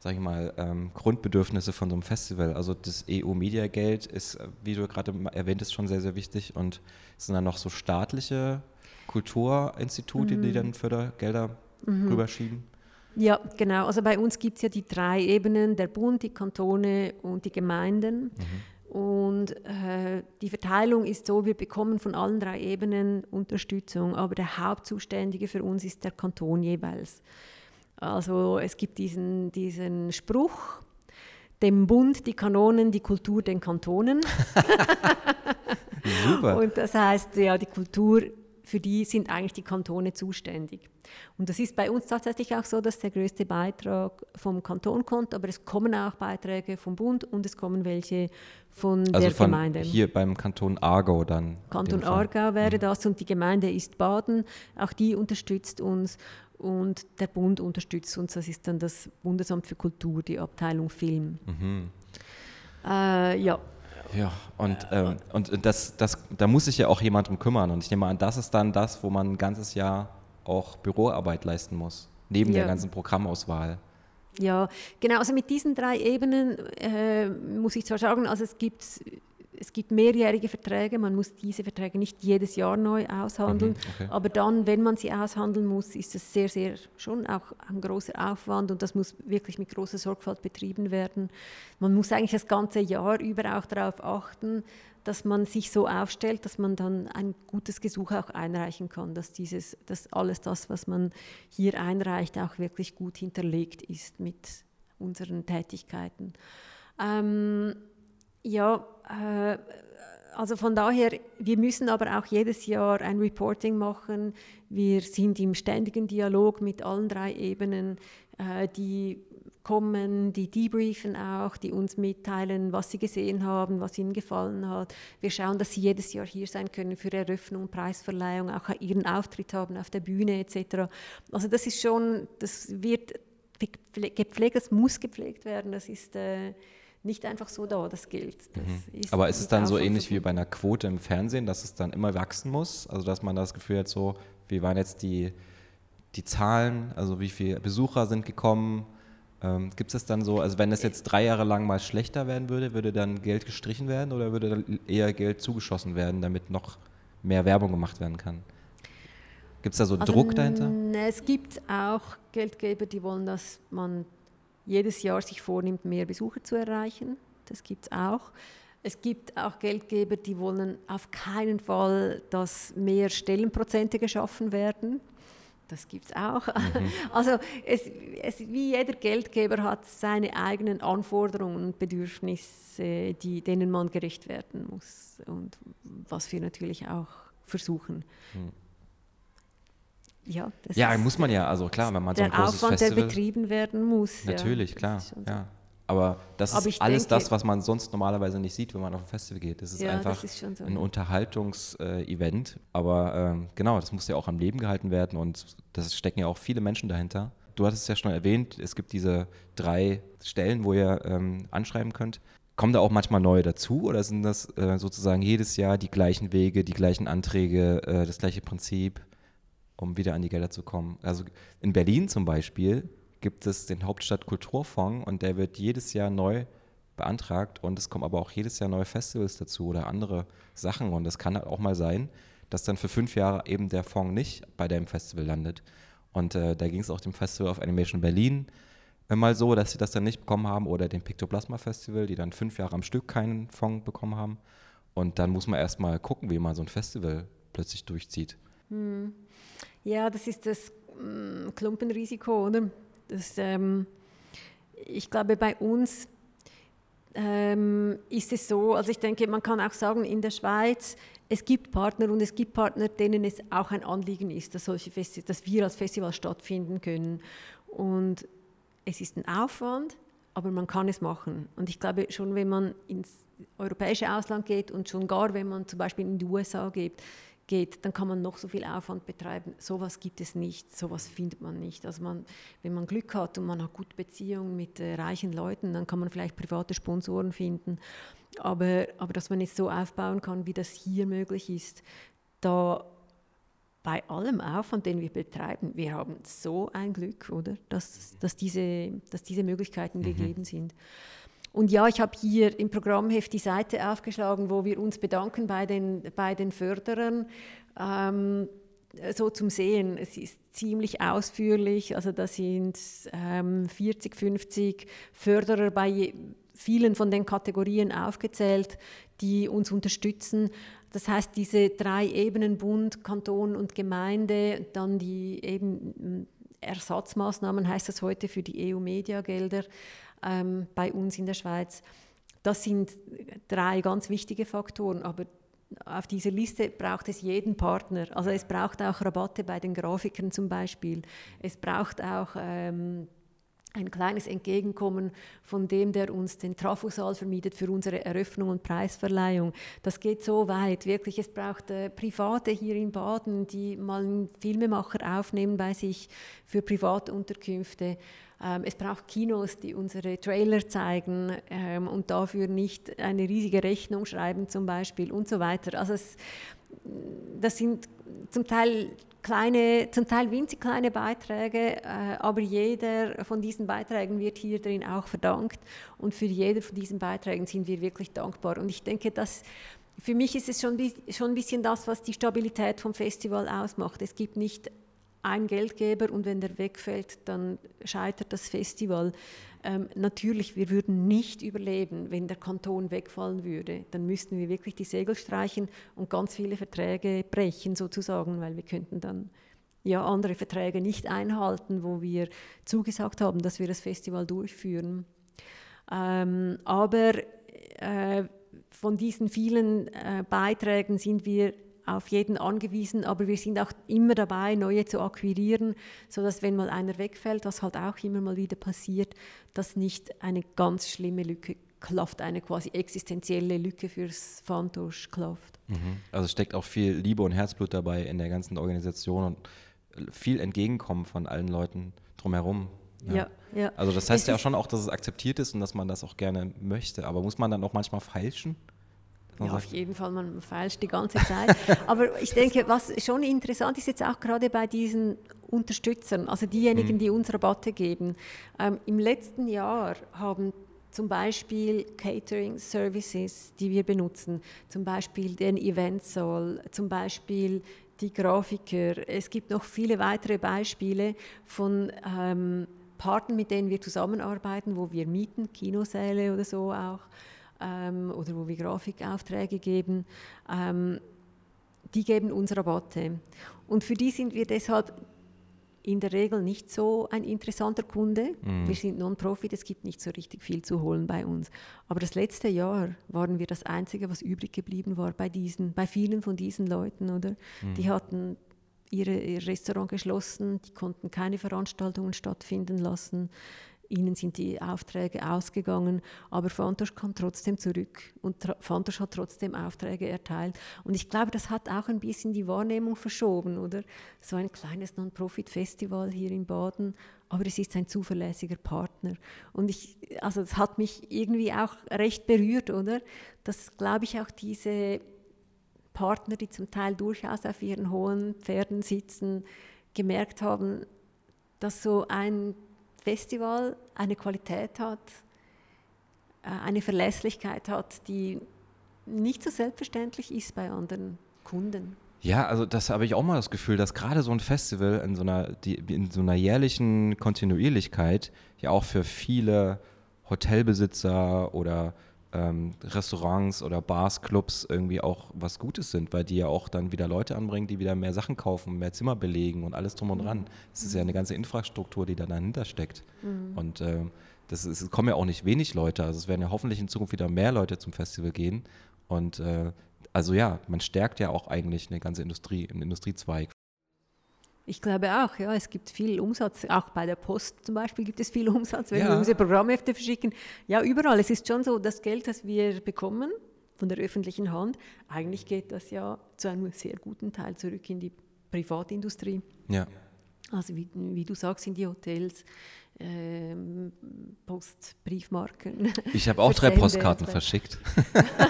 sage ich mal, ähm, Grundbedürfnisse von so einem Festival. Also das EU-Media-Geld ist, wie du gerade erwähnt hast, schon sehr, sehr wichtig. Und es sind dann noch so staatliche Kulturinstitute, mhm. die dann Fördergelder mhm. rüberschieben. Ja, genau. Also bei uns gibt es ja die drei Ebenen, der Bund, die Kantone und die Gemeinden. Mhm. Und äh, die Verteilung ist so, wir bekommen von allen drei Ebenen Unterstützung, aber der Hauptzuständige für uns ist der Kanton jeweils. Also es gibt diesen, diesen Spruch, dem Bund die Kanonen, die Kultur den Kantonen. Super. Und das heißt, ja, die Kultur, für die sind eigentlich die Kantone zuständig. Und das ist bei uns tatsächlich auch so, dass der größte Beitrag vom Kanton kommt, aber es kommen auch Beiträge vom Bund und es kommen welche von also der von Gemeinde. Hier beim Kanton Aargau dann. Kanton Aargau wäre mhm. das und die Gemeinde ist Baden, auch die unterstützt uns und der Bund unterstützt uns. Das ist dann das Bundesamt für Kultur, die Abteilung Film. Mhm. Äh, ja. Ja, und, ähm, und das, das, da muss sich ja auch jemand drum kümmern. Und ich nehme an, das ist dann das, wo man ein ganzes Jahr auch Büroarbeit leisten muss, neben ja. der ganzen Programmauswahl. Ja, genau. Also mit diesen drei Ebenen äh, muss ich zwar sagen, also es gibt es gibt mehrjährige Verträge, man muss diese Verträge nicht jedes Jahr neu aushandeln, mhm, okay. aber dann, wenn man sie aushandeln muss, ist es sehr, sehr schon auch ein großer Aufwand und das muss wirklich mit großer Sorgfalt betrieben werden. Man muss eigentlich das ganze Jahr über auch darauf achten, dass man sich so aufstellt, dass man dann ein gutes Gesuch auch einreichen kann, dass, dieses, dass alles das, was man hier einreicht, auch wirklich gut hinterlegt ist mit unseren Tätigkeiten. Ähm, ja, äh, also von daher, wir müssen aber auch jedes Jahr ein Reporting machen. Wir sind im ständigen Dialog mit allen drei Ebenen, äh, die kommen, die debriefen auch, die uns mitteilen, was sie gesehen haben, was ihnen gefallen hat. Wir schauen, dass sie jedes Jahr hier sein können für Eröffnung, Preisverleihung, auch ihren Auftritt haben auf der Bühne etc. Also das ist schon, das wird gepflegt, das muss gepflegt werden. Das ist äh, nicht einfach so da, das Geld. Das mhm. Aber ist es dann so ähnlich wie bei einer Quote im Fernsehen, dass es dann immer wachsen muss? Also dass man das Gefühl hat, so, wie waren jetzt die, die Zahlen, also wie viele Besucher sind gekommen? Ähm, Gibt es dann so, also wenn es jetzt drei Jahre lang mal schlechter werden würde, würde dann Geld gestrichen werden oder würde dann eher Geld zugeschossen werden, damit noch mehr Werbung gemacht werden kann? Gibt es da so also, Druck dahinter? Es gibt auch Geldgeber, die wollen, dass man jedes Jahr sich vornimmt, mehr Besucher zu erreichen. Das gibt es auch. Es gibt auch Geldgeber, die wollen auf keinen Fall, dass mehr Stellenprozente geschaffen werden. Das gibt es auch. Mhm. Also es, es, wie jeder Geldgeber hat seine eigenen Anforderungen und Bedürfnisse, die, denen man gerecht werden muss und was wir natürlich auch versuchen. Mhm ja, das ja, muss man ja, also klar, wenn man so ein großes Aufwand, Festival... der betrieben werden muss. Natürlich, ja, klar, ja. Aber das Aber ist alles denke, das, was man sonst normalerweise nicht sieht, wenn man auf ein Festival geht. Das ist ja, einfach das ist so. ein Unterhaltungsevent. Äh, Aber ähm, genau, das muss ja auch am Leben gehalten werden und das stecken ja auch viele Menschen dahinter. Du hattest es ja schon erwähnt, es gibt diese drei Stellen, wo ihr ähm, anschreiben könnt. Kommen da auch manchmal neue dazu oder sind das äh, sozusagen jedes Jahr die gleichen Wege, die gleichen Anträge, äh, das gleiche Prinzip? Um wieder an die Gelder zu kommen. Also in Berlin zum Beispiel gibt es den Hauptstadtkulturfonds und der wird jedes Jahr neu beantragt und es kommen aber auch jedes Jahr neue Festivals dazu oder andere Sachen und es kann halt auch mal sein, dass dann für fünf Jahre eben der Fonds nicht bei dem Festival landet. Und äh, da ging es auch dem Festival of Animation Berlin mal so, dass sie das dann nicht bekommen haben oder dem Pictoplasma Festival, die dann fünf Jahre am Stück keinen Fonds bekommen haben. Und dann muss man erstmal gucken, wie man so ein Festival plötzlich durchzieht. Hm. Ja, das ist das mm, Klumpenrisiko, oder? Das, ähm, ich glaube, bei uns ähm, ist es so, also ich denke, man kann auch sagen, in der Schweiz, es gibt Partner und es gibt Partner, denen es auch ein Anliegen ist, dass, solche Festi dass wir als Festival stattfinden können. Und es ist ein Aufwand, aber man kann es machen. Und ich glaube, schon wenn man ins europäische Ausland geht und schon gar, wenn man zum Beispiel in die USA geht, geht, dann kann man noch so viel Aufwand betreiben. Sowas gibt es nicht, sowas findet man nicht. Also man, wenn man Glück hat und man hat gute Beziehungen mit äh, reichen Leuten, dann kann man vielleicht private Sponsoren finden. Aber, aber dass man es so aufbauen kann, wie das hier möglich ist, da bei allem Aufwand, den wir betreiben, wir haben so ein Glück, oder, dass, dass, diese, dass diese Möglichkeiten mhm. gegeben sind. Und ja, ich habe hier im Programmheft die Seite aufgeschlagen, wo wir uns bedanken bei den, bei den Förderern. Ähm, so zum Sehen, es ist ziemlich ausführlich, also da sind ähm, 40, 50 Förderer bei vielen von den Kategorien aufgezählt, die uns unterstützen. Das heißt, diese drei Ebenen, Bund, Kanton und Gemeinde, dann die eben Ersatzmaßnahmen, heißt das heute für die EU-Mediagelder, ähm, bei uns in der Schweiz. Das sind drei ganz wichtige Faktoren, aber auf dieser Liste braucht es jeden Partner. Also es braucht auch Rabatte bei den Grafikern zum Beispiel. Es braucht auch ähm, ein kleines Entgegenkommen von dem, der uns den Trafosaal vermietet für unsere Eröffnung und Preisverleihung. Das geht so weit, wirklich. Es braucht äh, Private hier in Baden, die mal einen Filmemacher aufnehmen bei sich für Privatunterkünfte. Ähm, es braucht Kinos, die unsere Trailer zeigen ähm, und dafür nicht eine riesige Rechnung schreiben zum Beispiel und so weiter. Also es, das sind zum Teil kleine, zum Teil winzig kleine Beiträge, äh, aber jeder von diesen Beiträgen wird hier drin auch verdankt und für jeder von diesen Beiträgen sind wir wirklich dankbar. Und ich denke, dass für mich ist es schon, schon ein bisschen das, was die Stabilität vom Festival ausmacht. Es gibt nicht einen Geldgeber und wenn der wegfällt, dann scheitert das Festival. Ähm, natürlich, wir würden nicht überleben, wenn der Kanton wegfallen würde. Dann müssten wir wirklich die Segel streichen und ganz viele Verträge brechen sozusagen, weil wir könnten dann ja andere Verträge nicht einhalten, wo wir zugesagt haben, dass wir das Festival durchführen. Ähm, aber äh, von diesen vielen äh, Beiträgen sind wir auf jeden angewiesen, aber wir sind auch immer dabei, neue zu akquirieren, sodass wenn mal einer wegfällt, was halt auch immer mal wieder passiert, dass nicht eine ganz schlimme Lücke klafft, eine quasi existenzielle Lücke fürs Fantosch klafft. Mhm. Also steckt auch viel Liebe und Herzblut dabei in der ganzen Organisation und viel Entgegenkommen von allen Leuten drumherum. Ja. ja, ja. Also das heißt es ja schon auch, dass es akzeptiert ist und dass man das auch gerne möchte. Aber muss man dann auch manchmal feilschen? Ja, auf jeden Fall, man feilscht die ganze Zeit. Aber ich denke, was schon interessant ist jetzt auch gerade bei diesen Unterstützern, also diejenigen, mhm. die uns Rabatte geben. Ähm, Im letzten Jahr haben zum Beispiel Catering Services, die wir benutzen, zum Beispiel den Eventsaal, zum Beispiel die Grafiker. Es gibt noch viele weitere Beispiele von ähm, Partnern, mit denen wir zusammenarbeiten, wo wir mieten, Kinosäle oder so auch ähm, oder wo wir Grafikaufträge geben, ähm, die geben uns Rabatte. Und für die sind wir deshalb in der Regel nicht so ein interessanter Kunde. Mhm. Wir sind Non-Profit, es gibt nicht so richtig viel zu holen bei uns. Aber das letzte Jahr waren wir das Einzige, was übrig geblieben war bei diesen, bei vielen von diesen Leuten, oder? Mhm. Die hatten ihre, ihr Restaurant geschlossen, die konnten keine Veranstaltungen stattfinden lassen ihnen sind die Aufträge ausgegangen, aber Fantosch kam trotzdem zurück und Fantosch hat trotzdem Aufträge erteilt. Und ich glaube, das hat auch ein bisschen die Wahrnehmung verschoben, oder? So ein kleines Non-Profit-Festival hier in Baden, aber es ist ein zuverlässiger Partner. Und ich, also das hat mich irgendwie auch recht berührt, oder? Dass, glaube ich, auch diese Partner, die zum Teil durchaus auf ihren hohen Pferden sitzen, gemerkt haben, dass so ein Festival eine Qualität hat, äh, eine Verlässlichkeit hat, die nicht so selbstverständlich ist bei anderen Kunden. Ja, also das habe ich auch mal das Gefühl, dass gerade so ein Festival in so einer, die, in so einer jährlichen Kontinuierlichkeit ja auch für viele Hotelbesitzer oder ähm, Restaurants oder Bars, Clubs irgendwie auch was Gutes sind, weil die ja auch dann wieder Leute anbringen, die wieder mehr Sachen kaufen, mehr Zimmer belegen und alles drum und dran. Es ist ja eine ganze Infrastruktur, die da dahinter steckt. Mhm. Und äh, das ist, es kommen ja auch nicht wenig Leute. Also es werden ja hoffentlich in Zukunft wieder mehr Leute zum Festival gehen. Und äh, also ja, man stärkt ja auch eigentlich eine ganze Industrie, einen Industriezweig. Ich glaube auch, ja, es gibt viel Umsatz, auch bei der Post zum Beispiel gibt es viel Umsatz, wenn ja. wir unsere Programmhefte verschicken. Ja, überall. Es ist schon so, das Geld, das wir bekommen von der öffentlichen Hand, eigentlich geht das ja zu einem sehr guten Teil zurück in die Privatindustrie. Ja. Also wie, wie du sagst, in die Hotels, ähm, Post, Briefmarken. Ich habe auch drei Postkarten verschickt.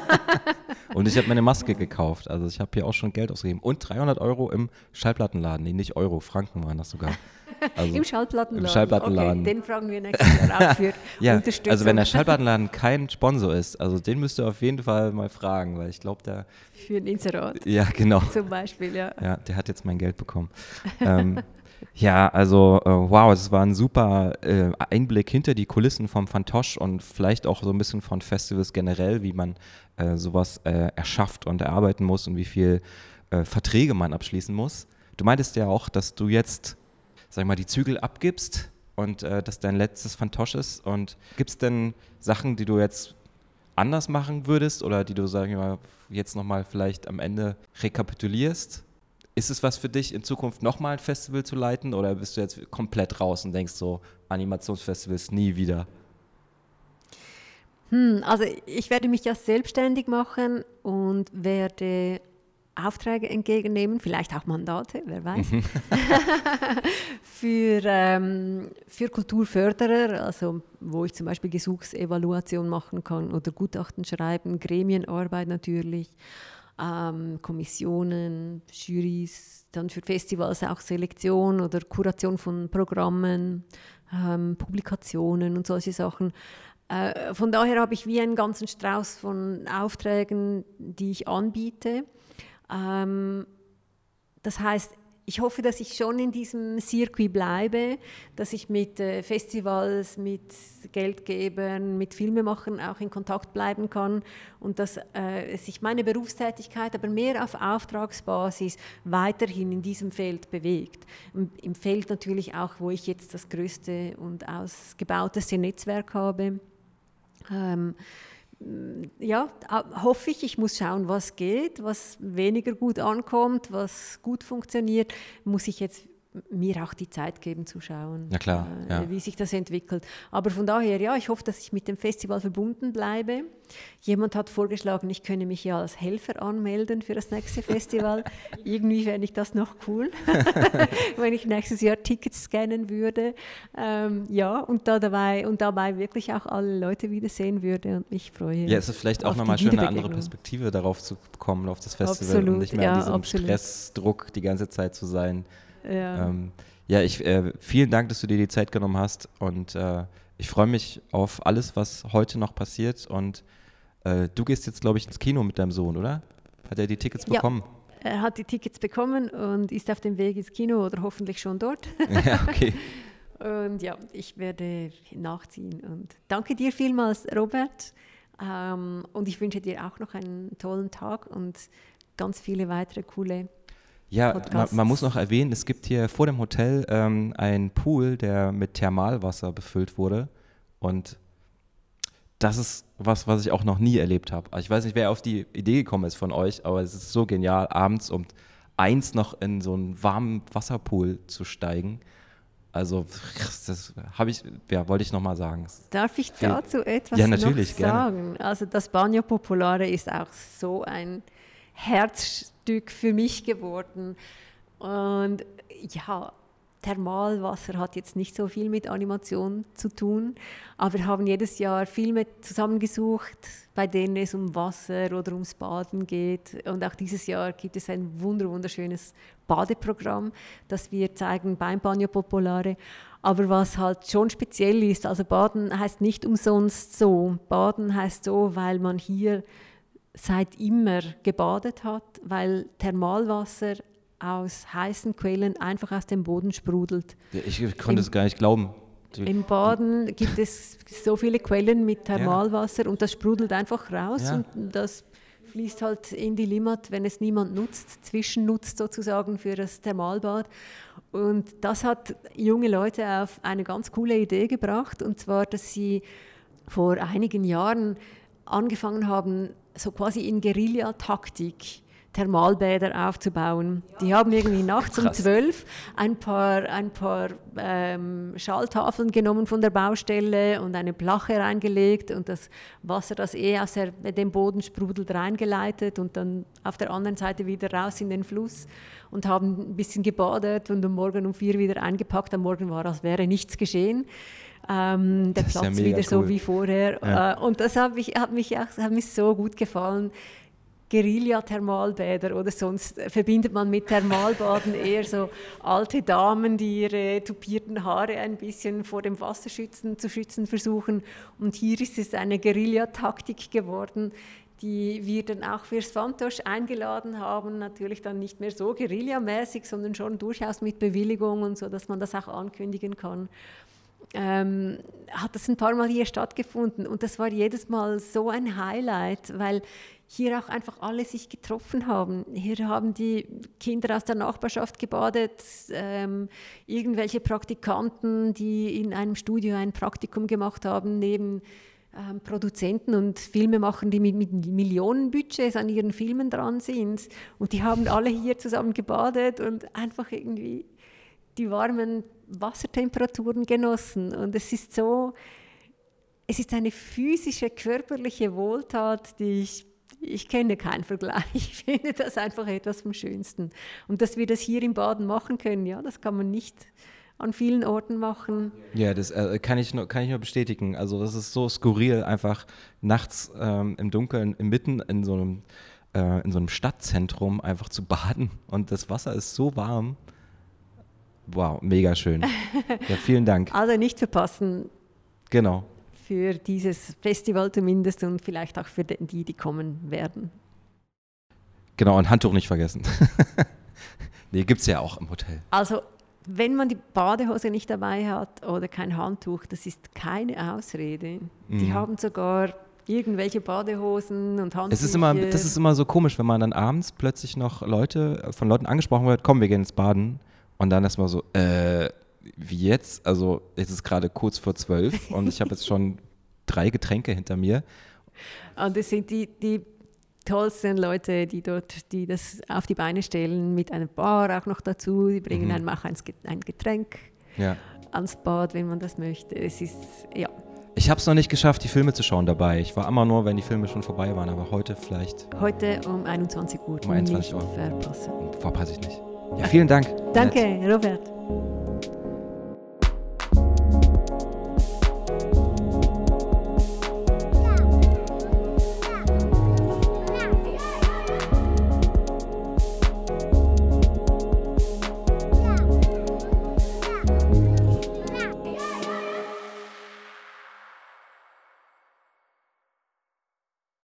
und ich habe meine Maske gekauft. Also ich habe hier auch schon Geld ausgegeben. Und 300 Euro im Schallplattenladen. Nee, nicht Euro, Franken waren das sogar. Also Im Schallplattenladen. Im Schallplattenladen. Okay, den fragen wir nächstes Jahr auch für ja, Unterstützung. Also wenn der Schallplattenladen kein Sponsor ist, also den müsst ihr auf jeden Fall mal fragen, weil ich glaube, der... Für ein Inserat. Ja, genau. Zum Beispiel, ja. Ja, der hat jetzt mein Geld bekommen. ähm, ja, also äh, wow, es war ein super äh, Einblick hinter die Kulissen vom Fantosch und vielleicht auch so ein bisschen von Festivals generell, wie man äh, sowas äh, erschafft und erarbeiten muss und wie viel äh, Verträge man abschließen muss. Du meintest ja auch, dass du jetzt, sag ich mal, die Zügel abgibst und äh, dass dein letztes Fantosch ist. Und gibt es denn Sachen, die du jetzt anders machen würdest oder die du, sag ich mal, jetzt nochmal vielleicht am Ende rekapitulierst? Ist es was für dich, in Zukunft nochmal ein Festival zu leiten oder bist du jetzt komplett raus und denkst so, Animationsfestivals nie wieder? Hm, also ich werde mich ja selbstständig machen und werde Aufträge entgegennehmen, vielleicht auch Mandate, wer weiß, mhm. für, ähm, für Kulturförderer, also wo ich zum Beispiel Gesuchsevaluation machen kann oder Gutachten schreiben, Gremienarbeit natürlich ähm, Kommissionen, Jurys, dann für Festivals auch Selektion oder Kuration von Programmen, ähm, Publikationen und solche Sachen. Äh, von daher habe ich wie einen ganzen Strauß von Aufträgen, die ich anbiete. Ähm, das heißt, ich hoffe, dass ich schon in diesem Circuit bleibe, dass ich mit äh, Festivals, mit Geldgebern, mit Filmemachern auch in Kontakt bleiben kann und dass äh, sich meine Berufstätigkeit aber mehr auf Auftragsbasis weiterhin in diesem Feld bewegt. Im Feld natürlich auch, wo ich jetzt das größte und ausgebauteste Netzwerk habe. Ähm, ja, hoffe ich, ich muss schauen, was geht, was weniger gut ankommt, was gut funktioniert, muss ich jetzt mir auch die Zeit geben zu schauen, ja, klar, äh, ja. wie sich das entwickelt. Aber von daher, ja, ich hoffe, dass ich mit dem Festival verbunden bleibe. Jemand hat vorgeschlagen, ich könne mich ja als Helfer anmelden für das nächste Festival. Irgendwie fände ich das noch cool, wenn ich nächstes Jahr Tickets scannen würde. Ähm, ja, und, da dabei, und dabei wirklich auch alle Leute wiedersehen würde und mich freue. Ja, es ist vielleicht auch nochmal schön, eine andere Perspektive darauf zu kommen, auf das Festival absolut, und nicht mehr ja, in diesem absolut. Stressdruck die ganze Zeit zu sein. Ja, ähm, ja ich, äh, vielen Dank, dass du dir die Zeit genommen hast und äh, ich freue mich auf alles, was heute noch passiert und äh, du gehst jetzt, glaube ich, ins Kino mit deinem Sohn, oder? Hat er die Tickets bekommen? Ja. Er hat die Tickets bekommen und ist auf dem Weg ins Kino oder hoffentlich schon dort. Ja, okay. und ja, ich werde nachziehen. Und danke dir vielmals, Robert. Ähm, und ich wünsche dir auch noch einen tollen Tag und ganz viele weitere coole ja, man, man, muss noch erwähnen, es gibt hier vor dem Hotel ähm, einen Pool, der mit Thermalwasser befüllt wurde. Und das ist was, was ich auch noch nie erlebt habe. Ich weiß nicht, wer auf die Idee gekommen ist von euch, aber es ist so genial, abends um eins noch in so einen warmen Wasserpool zu steigen. Also, das habe ich, ja, wollte ich nochmal sagen. Darf ich dazu etwas ja, natürlich, noch sagen? Gerne. Also, das Bagno Popolare ist auch so ein Herzstück für mich geworden. Und ja, Thermalwasser hat jetzt nicht so viel mit Animation zu tun, aber wir haben jedes Jahr Filme zusammengesucht, bei denen es um Wasser oder ums Baden geht. Und auch dieses Jahr gibt es ein wunderschönes Badeprogramm, das wir zeigen beim Bagno Popolare. Aber was halt schon speziell ist, also Baden heißt nicht umsonst so. Baden heißt so, weil man hier seit immer gebadet hat, weil Thermalwasser aus heißen Quellen einfach aus dem Boden sprudelt. Ja, ich konnte es gar nicht glauben. Im Baden gibt es so viele Quellen mit Thermalwasser ja. und das sprudelt einfach raus ja. und das fließt halt in die Limmat, wenn es niemand nutzt, zwischennutzt sozusagen für das Thermalbad. Und das hat junge Leute auf eine ganz coole Idee gebracht, und zwar, dass sie vor einigen Jahren angefangen haben, so quasi in Guerillataktik Thermalbäder aufzubauen. Die haben irgendwie nachts um zwölf ein paar, ein paar ähm, Schalltafeln genommen von der Baustelle und eine Plache reingelegt und das Wasser, das eh aus der, dem Boden sprudelt, reingeleitet und dann auf der anderen Seite wieder raus in den Fluss und haben ein bisschen gebadet und am Morgen um vier wieder eingepackt. Am Morgen war, als wäre nichts geschehen. Ähm, der Platz ja wieder cool. so wie vorher. Ja. Äh, und das hat mich, hat, mich, hat mich so gut gefallen. Guerilla-Thermalbäder oder sonst verbindet man mit Thermalbaden eher so alte Damen, die ihre tupierten Haare ein bisschen vor dem Wasser schützen, zu schützen versuchen. Und hier ist es eine Guerilla-Taktik geworden, die wir dann auch fürs Fantosch eingeladen haben. Natürlich dann nicht mehr so Guerilla-mäßig, sondern schon durchaus mit Bewilligung und so, dass man das auch ankündigen kann. Ähm, hat das ein paar Mal hier stattgefunden und das war jedes Mal so ein Highlight, weil hier auch einfach alle sich getroffen haben. Hier haben die Kinder aus der Nachbarschaft gebadet, ähm, irgendwelche Praktikanten, die in einem Studio ein Praktikum gemacht haben, neben ähm, Produzenten und Filmemachern, die mit, mit Millionenbudgets an ihren Filmen dran sind. Und die haben alle hier zusammen gebadet und einfach irgendwie die warmen Wassertemperaturen genossen. Und es ist so, es ist eine physische, körperliche Wohltat, die ich ich kenne keinen Vergleich. Ich finde das einfach etwas vom Schönsten. Und dass wir das hier im Baden machen können, ja, das kann man nicht an vielen Orten machen. Ja, das äh, kann, ich nur, kann ich nur bestätigen. Also das ist so skurril, einfach nachts ähm, im Dunkeln, mitten in so einem äh, in so einem Stadtzentrum einfach zu baden und das Wasser ist so warm. Wow, mega schön. Ja, vielen Dank. Also nicht verpassen. Genau für dieses Festival zumindest und vielleicht auch für die, die kommen werden. Genau, ein Handtuch nicht vergessen. nee, gibt es ja auch im Hotel. Also, wenn man die Badehose nicht dabei hat oder kein Handtuch, das ist keine Ausrede. Mhm. Die haben sogar irgendwelche Badehosen und Handtücher. Es ist immer, das ist immer so komisch, wenn man dann abends plötzlich noch Leute, von Leuten angesprochen wird, komm, wir gehen ins Baden. Und dann erstmal so, äh, wie jetzt, also es ist gerade kurz vor zwölf und ich habe jetzt schon drei Getränke hinter mir. Und das sind die, die tollsten Leute, die dort, die das auf die Beine stellen, mit einer Bar auch noch dazu. Die bringen mhm. einem auch ein Getränk ja. ans Bad, wenn man das möchte. Es ist, ja. Ich habe es noch nicht geschafft, die Filme zu schauen dabei. Ich war immer nur, wenn die Filme schon vorbei waren, aber heute vielleicht. Heute um 21 Uhr. Um 21 Uhr. Verpasse ich nicht. Ja, vielen Dank. Danke. Robert.